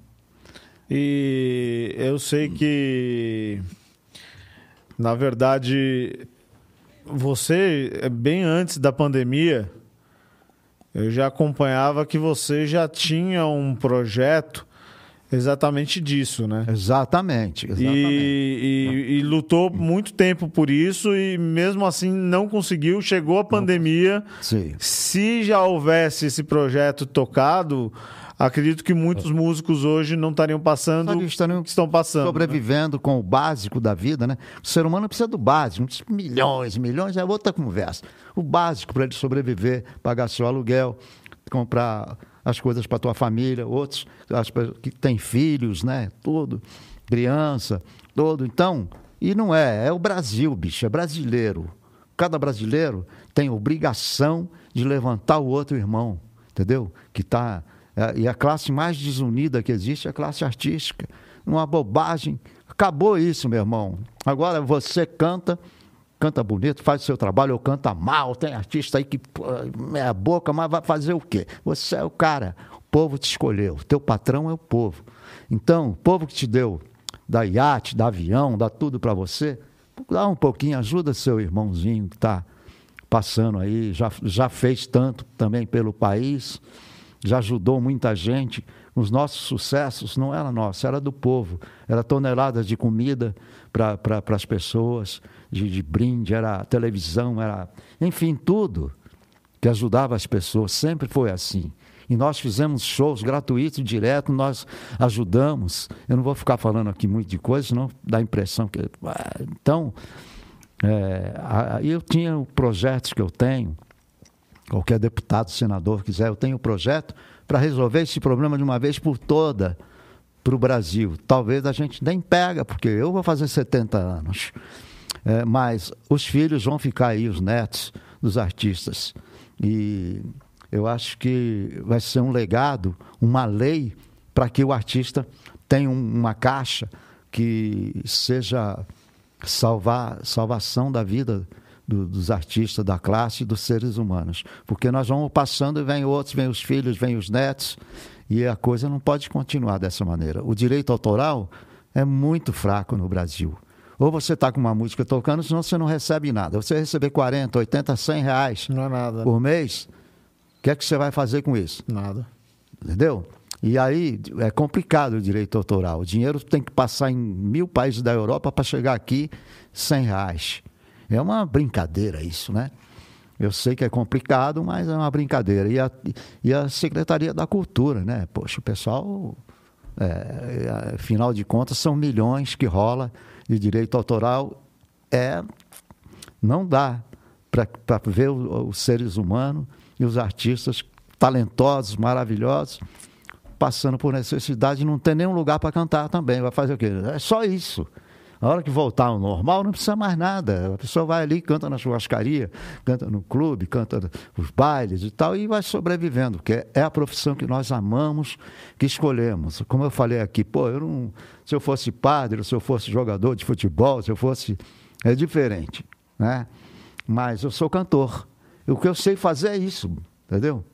[SPEAKER 1] E eu sei que, na verdade, você, bem antes da pandemia, eu já acompanhava que você já tinha um projeto exatamente disso, né?
[SPEAKER 2] Exatamente. exatamente.
[SPEAKER 1] E, e, e, lutou muito tempo por isso e mesmo assim não conseguiu. Chegou a pandemia.
[SPEAKER 2] Sim.
[SPEAKER 1] Se já houvesse esse projeto tocado, acredito que muitos músicos hoje não estariam passando o que estão passando. Né?
[SPEAKER 2] Sobrevivendo né? com o básico da vida, né? O ser humano precisa do básico, milhões, milhões é outra conversa. O básico para ele sobreviver, pagar seu aluguel, comprar as coisas para tua família, outros as, que têm filhos, né? Tudo, criança, todo. Então, e não é, é o Brasil, bicho, é brasileiro. Cada brasileiro tem obrigação de levantar o outro irmão, entendeu? Que está é, e a classe mais desunida que existe é a classe artística. Uma bobagem. Acabou isso, meu irmão. Agora você canta, canta bonito, faz seu trabalho, ou canta mal. Tem artista aí que é a boca, mas vai fazer o quê? Você é o cara. O povo te escolheu. O teu patrão é o povo. Então, o povo que te deu da iate, da avião, dá tudo para você, dá um pouquinho, ajuda seu irmãozinho que está passando aí, já, já fez tanto também pelo país já ajudou muita gente. Os nossos sucessos não era nosso, era do povo. Era toneladas de comida para pra, as pessoas, de, de brinde, era televisão, era. Enfim, tudo que ajudava as pessoas. Sempre foi assim. E nós fizemos shows gratuitos, direto, nós ajudamos. Eu não vou ficar falando aqui muito de coisas, senão dá a impressão que. Então, é, eu tinha projetos que eu tenho, qualquer deputado, senador quiser, eu tenho um projeto para resolver esse problema de uma vez por toda para o Brasil. Talvez a gente nem pega, porque eu vou fazer 70 anos. É, mas os filhos vão ficar aí, os netos dos artistas. E eu acho que vai ser um legado, uma lei para que o artista tenha uma caixa que seja salvar salvação da vida do, dos artistas, da classe dos seres humanos. Porque nós vamos passando e vem outros, vem os filhos, vem os netos, e a coisa não pode continuar dessa maneira. O direito autoral é muito fraco no Brasil. Ou você está com uma música tocando, senão você não recebe nada. Você receber 40, 80, 100 reais
[SPEAKER 1] não é nada.
[SPEAKER 2] por mês, o que é que você vai fazer com isso?
[SPEAKER 1] Nada.
[SPEAKER 2] Entendeu? E aí é complicado o direito autoral. O dinheiro tem que passar em mil países da Europa para chegar aqui 100 reais. É uma brincadeira isso, né? Eu sei que é complicado, mas é uma brincadeira. E a, e a Secretaria da Cultura, né? Poxa, o pessoal, é, afinal de contas, são milhões que rola de direito autoral. É, não dá para ver os seres humanos e os artistas talentosos, maravilhosos, passando por necessidade, não tem nenhum lugar para cantar também. Vai fazer o quê? É só isso. A hora que voltar ao normal, não precisa mais nada. A pessoa vai ali, canta na churrascaria, canta no clube, canta os bailes e tal, e vai sobrevivendo, porque é a profissão que nós amamos, que escolhemos. Como eu falei aqui, pô, eu não, se eu fosse padre, se eu fosse jogador de futebol, se eu fosse. É diferente, né? Mas eu sou cantor. O que eu sei fazer é isso, entendeu?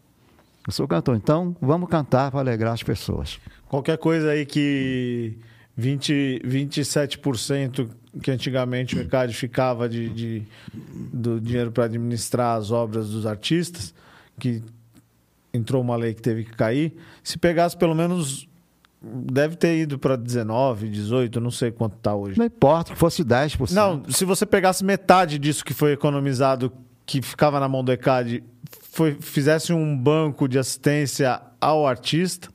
[SPEAKER 2] Eu sou cantor. Então, vamos cantar para alegrar as pessoas.
[SPEAKER 1] Qualquer coisa aí que 20, 27% que antigamente o mercado ficava de, de do dinheiro para administrar as obras dos artistas, que entrou uma lei que teve que cair. Se pegasse pelo menos. Deve ter ido para 19, 18, não sei quanto está hoje.
[SPEAKER 2] Não importa, que fosse 10%.
[SPEAKER 1] Não, se você pegasse metade disso que foi economizado, que ficava na mão do ECAD, foi, fizesse um banco de assistência ao artista,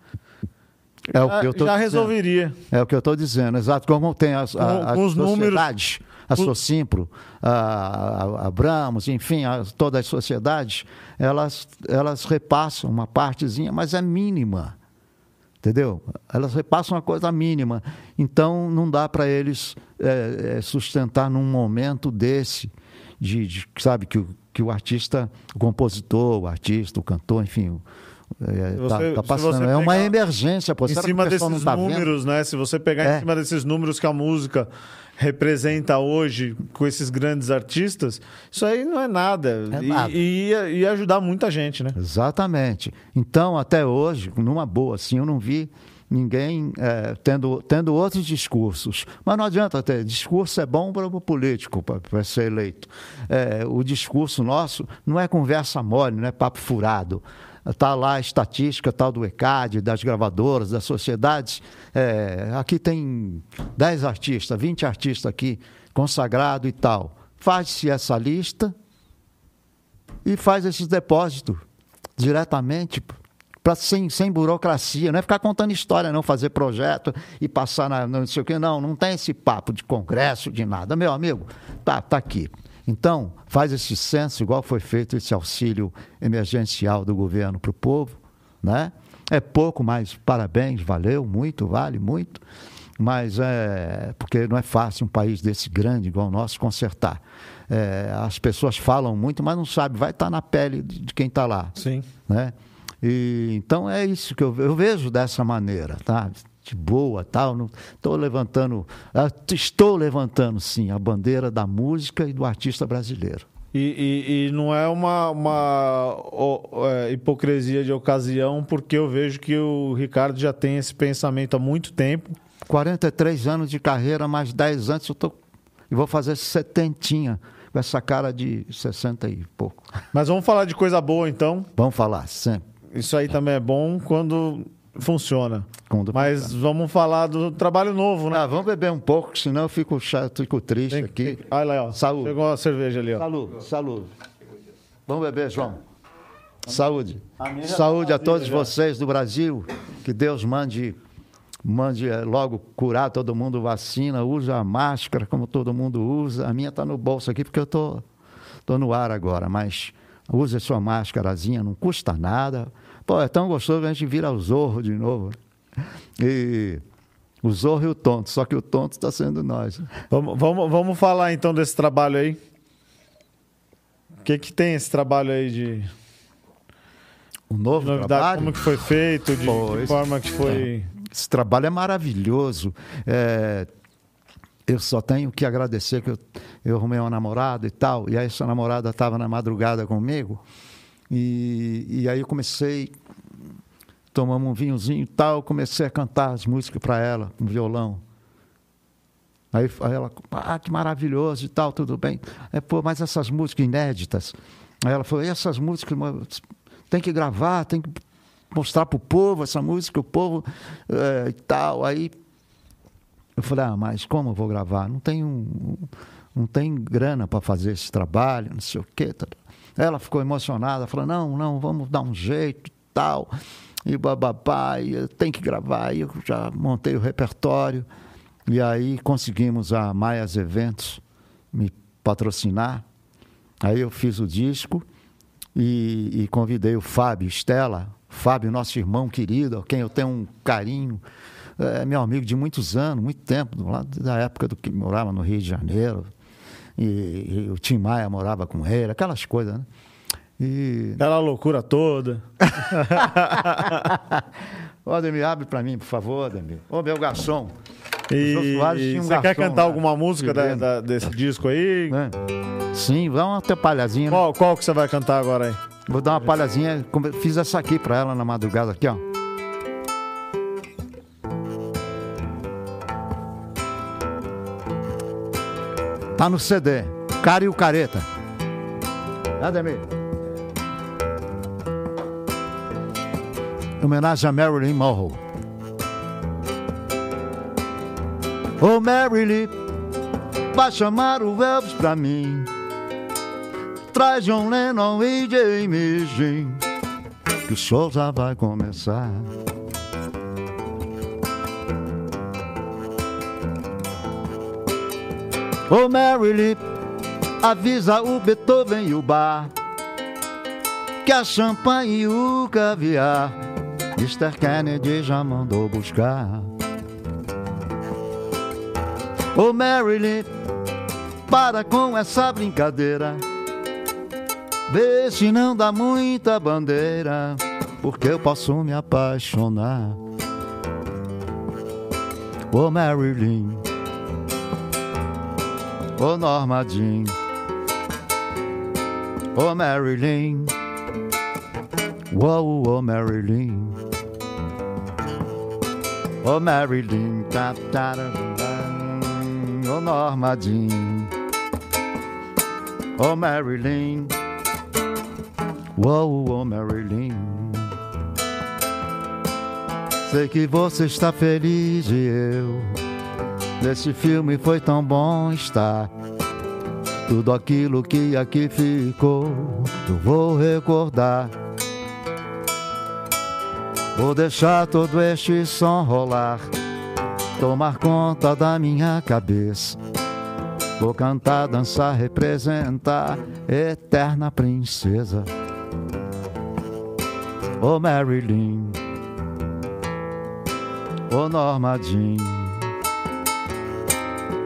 [SPEAKER 2] é o que eu tô
[SPEAKER 1] já
[SPEAKER 2] dizendo.
[SPEAKER 1] resolveria.
[SPEAKER 2] É o que eu estou dizendo, exato. Como tem as, as,
[SPEAKER 1] com, os
[SPEAKER 2] sociedades, números... a Socimpro, a, a, a Bramos, enfim, a, todas as sociedades, elas, elas repassam uma partezinha, mas é mínima. Entendeu? Elas repassam uma coisa mínima. Então, não dá para eles é, sustentar num momento desse, de, de, sabe, que, que o artista, o compositor, o artista, o cantor, enfim, é, você, tá, tá passando. É uma emergência, pô.
[SPEAKER 1] Em cima desses tá números, vendo? né? Se você pegar é. em cima desses números que a música representa hoje com esses grandes artistas, isso aí não é nada. É e, nada. E ia, ia, ajudar muita gente, né?
[SPEAKER 2] Exatamente. Então, até hoje, numa boa, assim, eu não vi ninguém é, tendo, tendo outros discursos. Mas não adianta ter. Discurso é bom para o político, para ser eleito. É, o discurso nosso não é conversa mole, não é papo furado está lá a estatística tal do ECAD, das gravadoras, das sociedades. É, aqui tem 10 artistas, 20 artistas aqui, consagrado e tal. Faz-se essa lista e faz esses depósitos diretamente para sem, sem burocracia, não é ficar contando história, não fazer projeto e passar na, não sei o quê, não, não tem esse papo de congresso, de nada. Meu amigo, tá, tá aqui. Então, faz esse censo, igual foi feito esse auxílio emergencial do governo para o povo. Né? É pouco, mas parabéns, valeu muito, vale muito. Mas é porque não é fácil um país desse grande igual o nosso consertar. É, as pessoas falam muito, mas não sabem, vai estar na pele de, de quem está lá.
[SPEAKER 1] Sim.
[SPEAKER 2] Né? E, então é isso que eu, eu vejo dessa maneira, tá? De boa, tal. Não estou levantando, ah, estou levantando sim a bandeira da música e do artista brasileiro.
[SPEAKER 1] E, e, e não é uma, uma é, hipocrisia de ocasião, porque eu vejo que o Ricardo já tem esse pensamento há muito tempo.
[SPEAKER 2] 43 anos de carreira, mais 10 anos, eu tô, e vou fazer setentinha com essa cara de 60 e pouco.
[SPEAKER 1] Mas vamos falar de coisa boa então?
[SPEAKER 2] Vamos falar, sempre.
[SPEAKER 1] Isso aí também é bom quando funciona. Quando Mas vamos falar do trabalho novo, né?
[SPEAKER 2] Ah, vamos beber um pouco, senão eu fico chato, fico triste Tem, aqui.
[SPEAKER 1] Olha lá, ó. Saúde. Chegou a cerveja ali, ó.
[SPEAKER 2] Saúde, saúde. Vamos beber, João. Saúde. A Saúde a todos já. vocês do Brasil. Que Deus mande mande eh, logo curar todo mundo vacina, usa a máscara como todo mundo usa. A minha está no bolso aqui porque eu tô tô no ar agora, mas use sua máscarazinha, não custa nada. Pô, é tão gostoso que a gente vira o Zorro de novo. E o Zorro e o Tonto, só que o Tonto está sendo nós.
[SPEAKER 1] Vamos, vamos, vamos falar então desse trabalho aí. O que, que tem esse trabalho aí de.
[SPEAKER 2] O novo de novidade, trabalho?
[SPEAKER 1] Como que foi feito, de, Pô, de forma que foi.
[SPEAKER 2] É, esse trabalho é maravilhoso. É, eu só tenho que agradecer que eu, eu arrumei uma namorada e tal, e aí essa namorada estava na madrugada comigo. E, e aí eu comecei, tomamos um vinhozinho e tal, comecei a cantar as músicas para ela, com violão. Aí, aí, ela, ah, que maravilhoso e tal, tudo bem. É, pô, mas essas músicas inéditas. Aí ela falou, essas músicas tem que gravar, tem que mostrar para o povo essa música, o povo é, e tal. Aí eu falei, ah, mas como eu vou gravar? Não tenho, não tem grana para fazer esse trabalho, não sei o quê. Tá. Ela ficou emocionada, falou: não, não, vamos dar um jeito tal. E bababá, tem que gravar. E eu já montei o repertório. E aí conseguimos a Maias Eventos me patrocinar. Aí eu fiz o disco e, e convidei o Fábio Estela, Fábio, nosso irmão querido, a quem eu tenho um carinho, é meu amigo de muitos anos, muito tempo, da época do que morava no Rio de Janeiro, e, e o Tim Maia morava com ele, aquelas coisas, né?
[SPEAKER 1] E... Aquela loucura toda. *laughs*
[SPEAKER 2] Ô, Ademir, abre para mim, por favor, Ademir. Ô, meu garçom.
[SPEAKER 1] E um você garçom, quer cantar alguma música da, da, desse disco aí? É.
[SPEAKER 2] Sim, vamos uma palhazinha.
[SPEAKER 1] Né? Qual, qual que você vai cantar agora aí?
[SPEAKER 2] Vou dar uma palhazinha. Fiz essa aqui para ela na madrugada, aqui, ó. Tá no CD. Cara e o Careta. Ademir. Homenagem a Marilyn Monroe. Ô oh, Marilyn, vai chamar o Elvis pra mim. Traz John Lennon e James Jean, que o show já vai começar. Ô Marilyn, avisa o Beethoven e o bar que a champanhe e o caviar Mr. Kennedy já mandou buscar. Ô Marilyn, para com essa brincadeira. Vê se não dá muita bandeira, porque eu posso me apaixonar. Ô Marilyn, ô Norma Jean, ô Marilyn, uou, ô Marilyn, ô Marilyn, tá, tá, ô Norma Jean, ô Marilyn, uou, ô Marilyn. Sei que você está feliz e eu. Nesse filme foi tão bom estar. Tudo aquilo que aqui ficou, eu vou recordar. Vou deixar todo este som rolar, tomar conta da minha cabeça. Vou cantar, dançar, representar eterna princesa. Oh Marilyn, oh Norma Jean,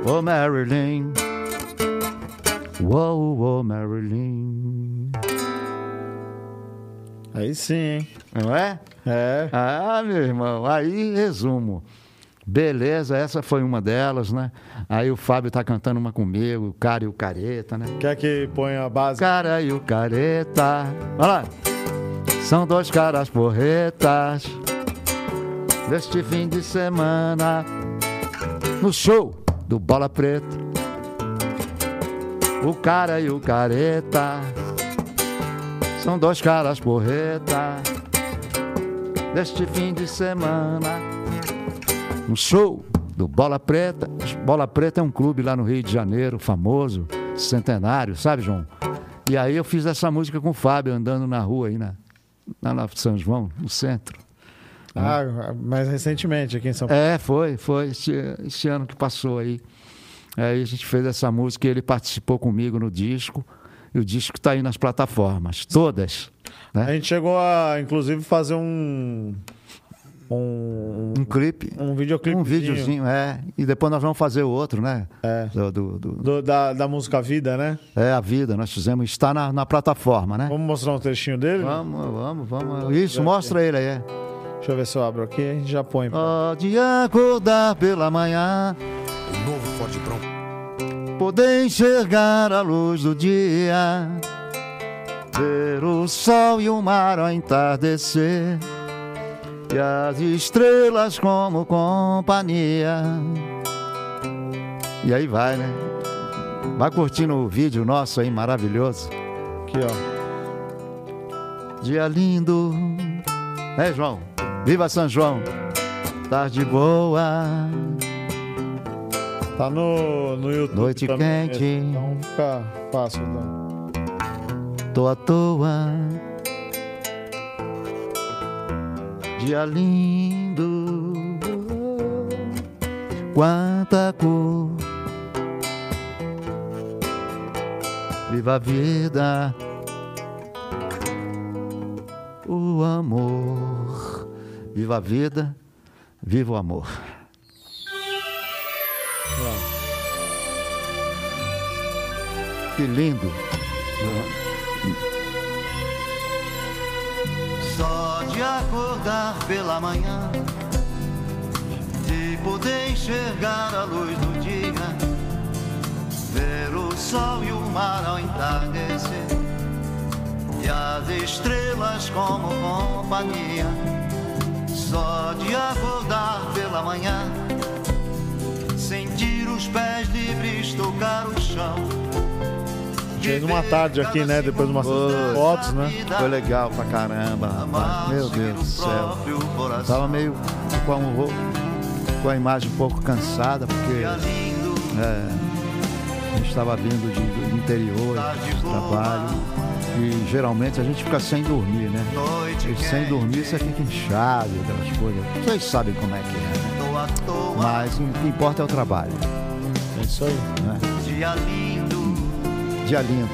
[SPEAKER 2] oh Marilyn, oh, oh Marilyn.
[SPEAKER 1] Aí sim, hein?
[SPEAKER 2] Não é?
[SPEAKER 1] É.
[SPEAKER 2] Ah, meu irmão, aí resumo. Beleza, essa foi uma delas, né? Aí o Fábio tá cantando uma comigo, o cara e o careta, né?
[SPEAKER 1] Quer que ponha a base?
[SPEAKER 2] Cara e o careta. Olha lá. São dois caras porretas. Neste fim de semana. No show do Bola Preta. O cara e o careta. São dois caras porreta. Neste fim de semana. No show do Bola Preta. Bola Preta é um clube lá no Rio de Janeiro, famoso, centenário, sabe, João? E aí eu fiz essa música com o Fábio, andando na rua aí, na, lá na São João, no centro.
[SPEAKER 1] Ah, mais recentemente aqui em São Paulo.
[SPEAKER 2] É, foi, foi esse, esse ano que passou aí. Aí a gente fez essa música e ele participou comigo no disco. E o disco está aí nas plataformas, todas. né?
[SPEAKER 1] A gente chegou a, inclusive, fazer um. Um,
[SPEAKER 2] Um clipe,
[SPEAKER 1] um videoclipe.
[SPEAKER 2] um videozinho, é. E depois nós vamos fazer o outro, né?
[SPEAKER 1] É.
[SPEAKER 2] Do, do- do-
[SPEAKER 1] do- da, da música Vida, né?
[SPEAKER 2] é a vida, nós fizemos, está na, na plataforma, né?
[SPEAKER 1] Vamos mostrar um trechinho dele?
[SPEAKER 2] Vamos, vamos, vamos. Isso, mostra ele aí.
[SPEAKER 1] Deixa eu ver se eu abro aqui, a gente já põe.
[SPEAKER 2] Pode acordar pela manhã,
[SPEAKER 4] O novo Ford Bronco.
[SPEAKER 2] poder enxergar a luz do dia, ver o sol e o mar ao entardecer, e as estrelas como companhia. E aí vai, né? Vai curtindo o vídeo nosso aí, maravilhoso.
[SPEAKER 1] Aqui, ó.
[SPEAKER 2] Dia lindo. É, João? Viva São João. Tarde boa.
[SPEAKER 1] Tá no, no YouTube.
[SPEAKER 2] Noite quente.
[SPEAKER 1] Então fica fácil. Então.
[SPEAKER 2] Tô à toa. Dia lindo. Quanta cor. Viva a vida. O amor. Viva a vida. Viva o amor. Que lindo. Só de acordar pela manhã, de poder enxergar a luz do dia, ver o sol e o mar ao entardecer, e as estrelas como companhia. Só de acordar pela manhã, sentir os pés livres tocar o chão.
[SPEAKER 1] Fez uma tarde aqui, né? Depois de umas fotos, né?
[SPEAKER 2] Foi legal pra caramba, rapaz. Meu Deus do céu. Tava meio com, com a imagem um pouco cansada, porque é, a gente estava vindo de- do interior, de trabalho. E geralmente a gente fica sem dormir, né? E sem dormir você fica inchado, aquelas coisas. Vocês sabem como é que é, né? Mas o que importa é o trabalho.
[SPEAKER 1] É isso aí.
[SPEAKER 2] Né? Dia lindo. Dia lindo.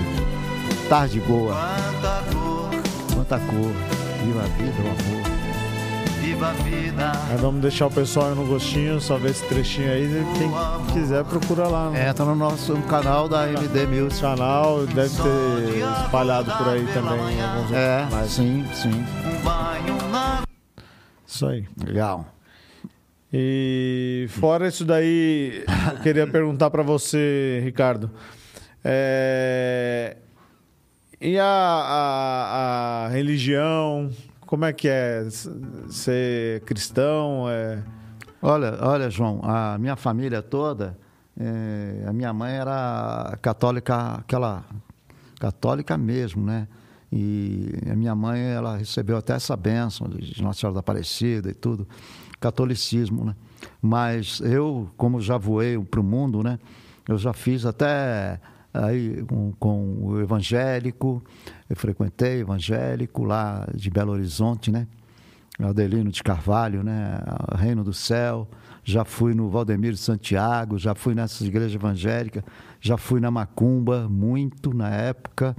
[SPEAKER 2] Tarde boa. Quanta cor. Quanta cor. Viva a vida, o amor. Viva a vida.
[SPEAKER 1] Aí vamos deixar o pessoal no gostinho, só ver esse trechinho aí. Quem quiser, procura lá.
[SPEAKER 2] Né? Entra no nosso canal da MD Music.
[SPEAKER 1] Canal, deve ter espalhado por aí também alguns
[SPEAKER 2] É, mas sim, sim.
[SPEAKER 1] Isso aí.
[SPEAKER 2] Legal.
[SPEAKER 1] E fora isso daí, eu queria *laughs* perguntar para você, Ricardo. É... E a, a, a, religião? Como é que é ser cristão? É...
[SPEAKER 2] Olha, olha, João, a minha família toda, é, a minha mãe era católica, aquela católica mesmo, né? E a minha mãe, ela recebeu até essa bênção de Nossa Senhora da Aparecida e tudo catolicismo, né? Mas eu, como já voei para o mundo, né? Eu já fiz até aí com, com, o evangélico, eu frequentei evangélico lá de Belo Horizonte, né? Adelino de Carvalho, né? Reino do Céu. Já fui no Valdemiro de Santiago, já fui nessas igrejas evangélicas, já fui na Macumba, muito na época.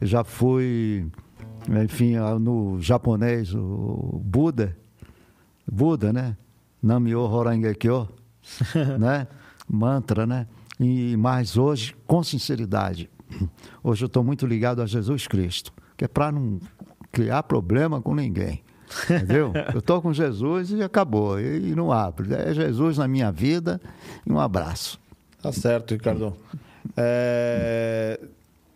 [SPEAKER 2] Já fui, enfim, no japonês, o Buda, Buda, né? Namyo Horangekyo, *laughs* né? Mantra, né? E mais hoje, com sinceridade, *clears throat* hoje eu estou muito ligado a Jesus Cristo, que é para não criar problema com ninguém. Entendeu? *laughs* Eu estou com Jesus e acabou. E, não abre. É Jesus na minha vida e um abraço.
[SPEAKER 1] Tá certo, Ricardo. É,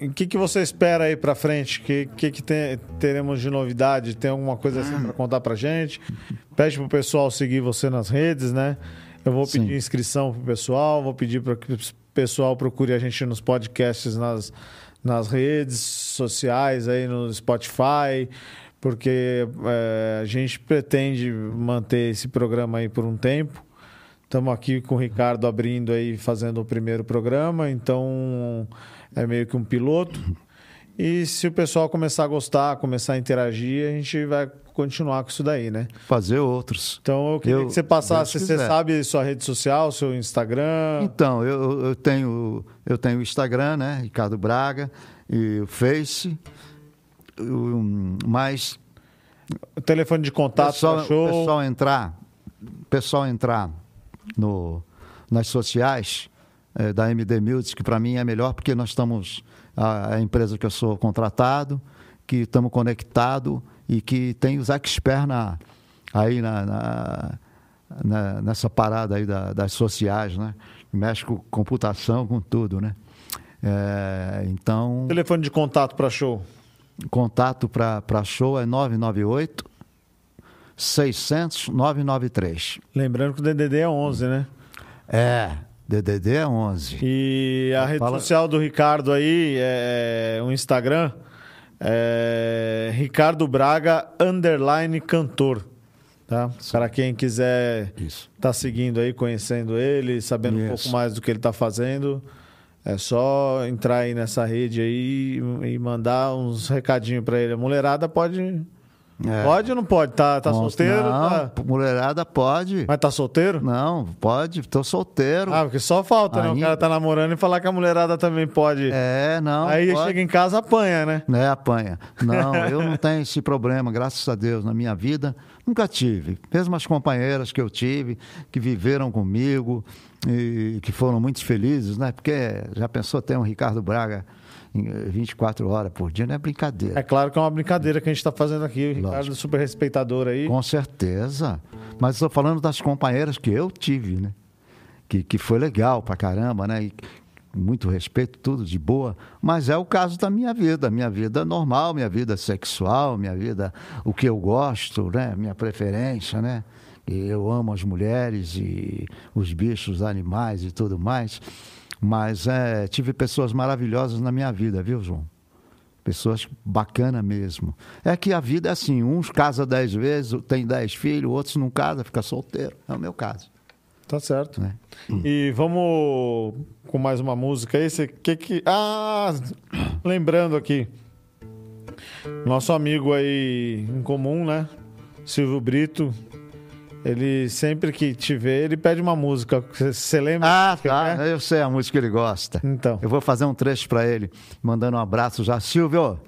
[SPEAKER 1] o que, que você espera aí para frente? O que, que, que tem, teremos de novidade? Tem alguma coisa assim para contar para gente? Pede pro pessoal seguir você nas redes, né? Eu vou pedir Sim. inscrição pro pessoal, vou pedir para que o pessoal procure a gente nos podcasts, nas, nas redes sociais, aí no Spotify, porque é, a gente pretende manter esse programa aí por um tempo. Estamos aqui com o Ricardo abrindo aí, fazendo o primeiro programa, então é meio que um piloto. E se o pessoal começar a gostar, começar a interagir, a gente vai continuar com isso daí, né?
[SPEAKER 2] Fazer outros.
[SPEAKER 1] Então eu queria eu, que você passasse, você sabe sua rede social, seu Instagram?
[SPEAKER 2] Então, eu, eu tenho eu tenho o Instagram, né, Ricardo Braga, e o Face, mas
[SPEAKER 1] o telefone de contato
[SPEAKER 2] pessoal, show. pessoal entrar, pessoal entrar no nas sociais, é, da MD Music, que para mim é melhor porque nós estamos, a, a empresa que eu sou contratado, que estamos conectados e que tem os experts na, aí na, na, na, nessa parada aí da, das sociais, né? Mexe com computação, com tudo, né? É, então...
[SPEAKER 1] Telefone de contato para show?
[SPEAKER 2] Contato para show é 998 600 993.
[SPEAKER 1] Lembrando que o DDD é 11, né?
[SPEAKER 2] É, DDD é 11.
[SPEAKER 1] E a rede Fala... social do Ricardo aí, é, o Instagram, é Ricardo Braga, underline cantor. Tá? Para quem quiser estar tá seguindo aí, conhecendo ele, sabendo Isso. um pouco mais do que ele está fazendo, é só entrar aí nessa rede aí e mandar uns recadinhos para ele. A mulherada pode é. Pode ou não pode? Tá, tá solteiro?
[SPEAKER 2] Não,
[SPEAKER 1] tá...
[SPEAKER 2] mulherada pode.
[SPEAKER 1] Mas tá solteiro?
[SPEAKER 2] Não, pode, tô solteiro.
[SPEAKER 1] Ah, porque só falta, Ainda... né? O cara tá namorando e falar que a mulherada também pode.
[SPEAKER 2] É, não.
[SPEAKER 1] Aí
[SPEAKER 2] pode.
[SPEAKER 1] chega em casa, apanha, né?
[SPEAKER 2] É, apanha. Não, eu não tenho esse problema, graças a Deus, na minha vida. Nunca tive. Mesmo as companheiras que eu tive, que viveram comigo e que foram muito felizes, né? Porque já pensou ter um Ricardo Braga 24 horas por dia, não é brincadeira.
[SPEAKER 1] É claro que é uma brincadeira que a gente está fazendo aqui, o Ricardo, super respeitador aí.
[SPEAKER 2] Com certeza. Mas estou falando das companheiras que eu tive, né? Que, que foi legal pra caramba, né? E, muito respeito, tudo de boa, mas é o caso da minha vida, minha vida normal, minha vida sexual, minha vida, o que eu gosto, né? Minha preferência, né? Eu amo as mulheres e os bichos, os animais e tudo mais. Mas é, tive pessoas maravilhosas na minha vida, viu, João? Pessoas bacana mesmo. É que a vida é assim, uns casa dez vezes, tem dez filhos, outros não casa, fica solteiro. É o meu caso.
[SPEAKER 1] Tá certo. Né? E vamos com mais uma música aí. Você que que. Ah! Lembrando aqui. Nosso amigo aí em comum, né? Silvio Brito. Ele sempre que te vê, ele pede uma música. Você- lembra?
[SPEAKER 2] Ah, tá.
[SPEAKER 1] é?
[SPEAKER 2] Eu sei a música que ele gosta.
[SPEAKER 1] Então.
[SPEAKER 2] Eu vou fazer um trecho para ele, mandando um abraço já. Silvio,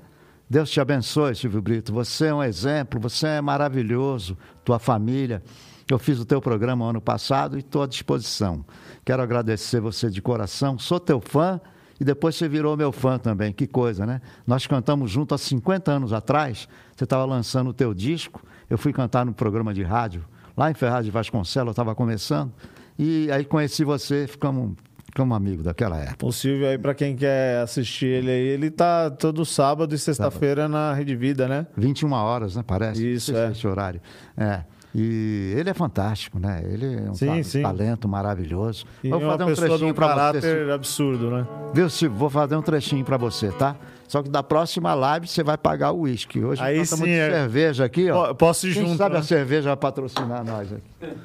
[SPEAKER 2] Deus te abençoe, Silvio Brito. Você é um exemplo, você é maravilhoso, tua família. Eu fiz o teu programa ano passado e estou à disposição. Quero agradecer você de coração. Sou teu fã e depois você virou meu fã também. Que coisa, né? Nós cantamos junto há 50 anos atrás. Você estava lançando o teu disco. Eu fui cantar no programa de rádio, lá em Ferraz de Vasconcelos, eu estava começando. E aí conheci você, ficamos, ficamos amigos daquela época.
[SPEAKER 1] O Silvio aí, pra quem quer assistir ele aí, ele tá todo sábado e sexta-feira na Rede Vida, né?
[SPEAKER 2] 21 horas, né? Parece.
[SPEAKER 1] Isso, é.
[SPEAKER 2] Esse horário. É. E ele é fantástico, né? Ele é um
[SPEAKER 1] Sim,
[SPEAKER 2] ta-
[SPEAKER 1] sim.
[SPEAKER 2] talento maravilhoso.
[SPEAKER 1] E
[SPEAKER 2] Vou
[SPEAKER 1] uma
[SPEAKER 2] fazer um
[SPEAKER 1] pessoa de
[SPEAKER 2] trechinho
[SPEAKER 1] um
[SPEAKER 2] para você.
[SPEAKER 1] absurdo, né?
[SPEAKER 2] Viu, Silvio? Vou fazer um trechinho para você, tá? Só que da próxima live você vai pagar o uísque. Hoje
[SPEAKER 1] Aí
[SPEAKER 2] nós estamos
[SPEAKER 1] sim,
[SPEAKER 2] de
[SPEAKER 1] é.
[SPEAKER 2] cerveja aqui, ó.
[SPEAKER 1] Po- posso ir
[SPEAKER 2] Quem
[SPEAKER 1] junto,
[SPEAKER 2] sabe
[SPEAKER 1] né?
[SPEAKER 2] a cerveja vai patrocinar nós aqui.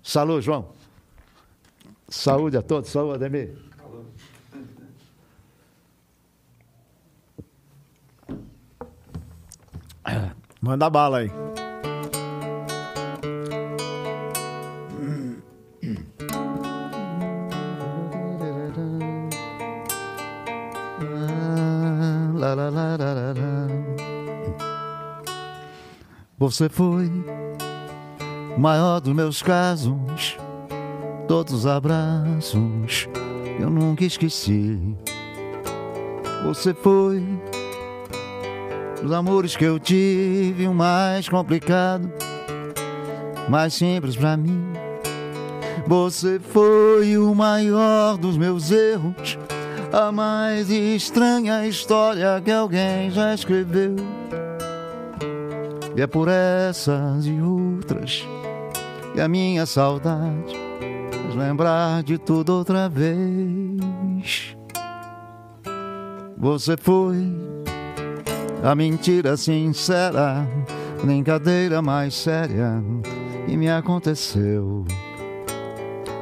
[SPEAKER 2] Saúde, João. Saúde a todos. Saúde, Ademir.
[SPEAKER 1] Manda bala aí.
[SPEAKER 2] Você foi o maior dos meus casos, todos os abraços eu nunca esqueci. Você foi os amores que eu tive, o mais complicado, mais simples pra mim. Você foi o maior dos meus erros, a mais estranha história que alguém já escreveu. E é por essas e outras que a minha saudade faz lembrar de tudo outra vez. Você foi a mentira sincera, brincadeira mais séria que me aconteceu.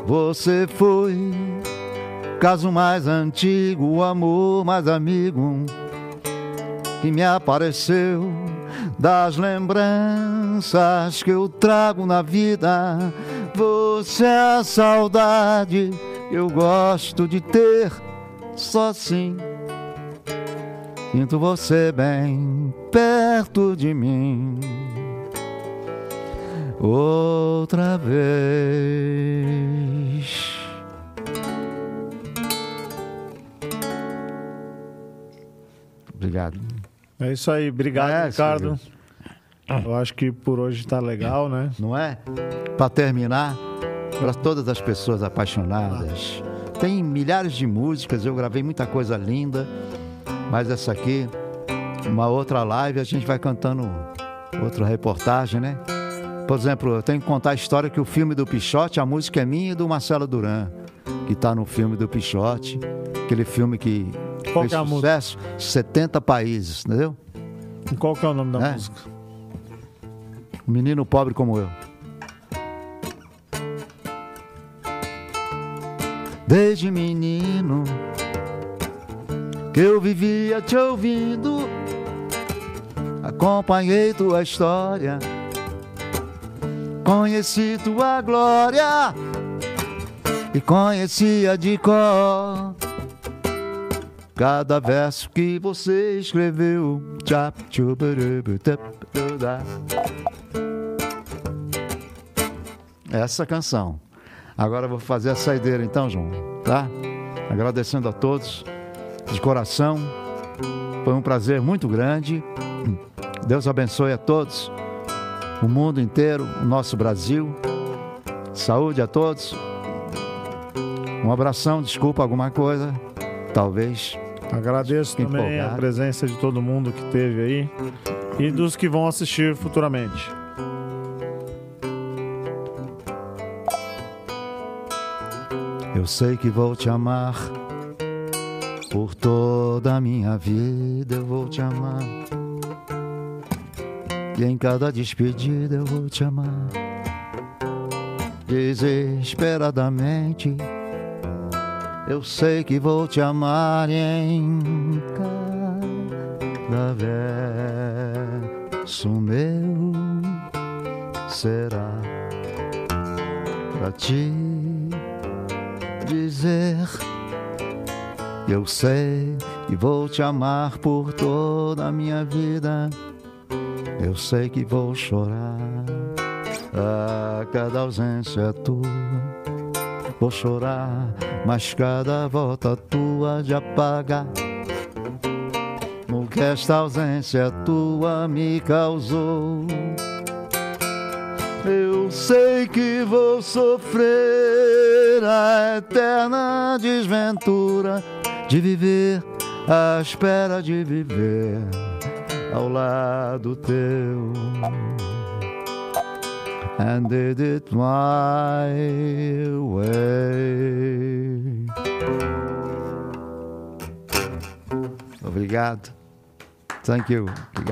[SPEAKER 2] Você foi caso mais antigo, o amor mais amigo que me apareceu das lembranças que eu trago na vida. Você é a saudade eu gosto de ter, só assim. Sinto você bem perto de mim. Outra vez. Obrigado.
[SPEAKER 1] É isso aí. Obrigado,
[SPEAKER 2] É,
[SPEAKER 1] Ricardo. Eu acho que por hoje tá legal, né?
[SPEAKER 2] não é? Para terminar, para todas as pessoas apaixonadas. Tem milhares de músicas, eu gravei muita coisa linda, mas essa aqui, uma outra live, a gente vai cantando outra reportagem, né? Por exemplo, eu tenho que contar a história que o filme do Pichote, a música é minha e do Marcelo Duran, que está no filme do Pichote, aquele filme que
[SPEAKER 1] Qual
[SPEAKER 2] fez
[SPEAKER 1] é a
[SPEAKER 2] sucesso, 70 países, entendeu?
[SPEAKER 1] Qual que é o nome da
[SPEAKER 2] É.
[SPEAKER 1] música?
[SPEAKER 2] Um menino pobre como eu. Desde menino que eu vivia te ouvindo, acompanhei tua história, conheci tua glória e conhecia de cor cada verso que você escreveu. Essa canção. Agora vou fazer a saideira então, João, tá? Agradecendo a todos de coração. Foi um prazer muito grande. Deus abençoe a todos, o mundo inteiro, o nosso Brasil. Saúde a todos. Um abração, desculpa alguma coisa, talvez.
[SPEAKER 1] Agradeço também a
[SPEAKER 2] empolgados.
[SPEAKER 1] presença de todo mundo que teve aí e dos que vão assistir futuramente.
[SPEAKER 2] Eu sei que vou te amar por toda a minha vida. Eu vou te amar. E em cada despedida eu vou te amar. Desesperadamente. Eu sei que vou te amar em cada verso meu será pra te dizer. Eu sei que vou te amar por toda a minha vida. Eu sei que vou chorar a cada ausência tua. Vou chorar, mas cada volta tua de apagar o que esta ausência tua me causou. Eu sei que vou sofrer a eterna desventura de viver à espera de viver ao lado teu. And did it my way. Obrigado. Thank you. Obrigado.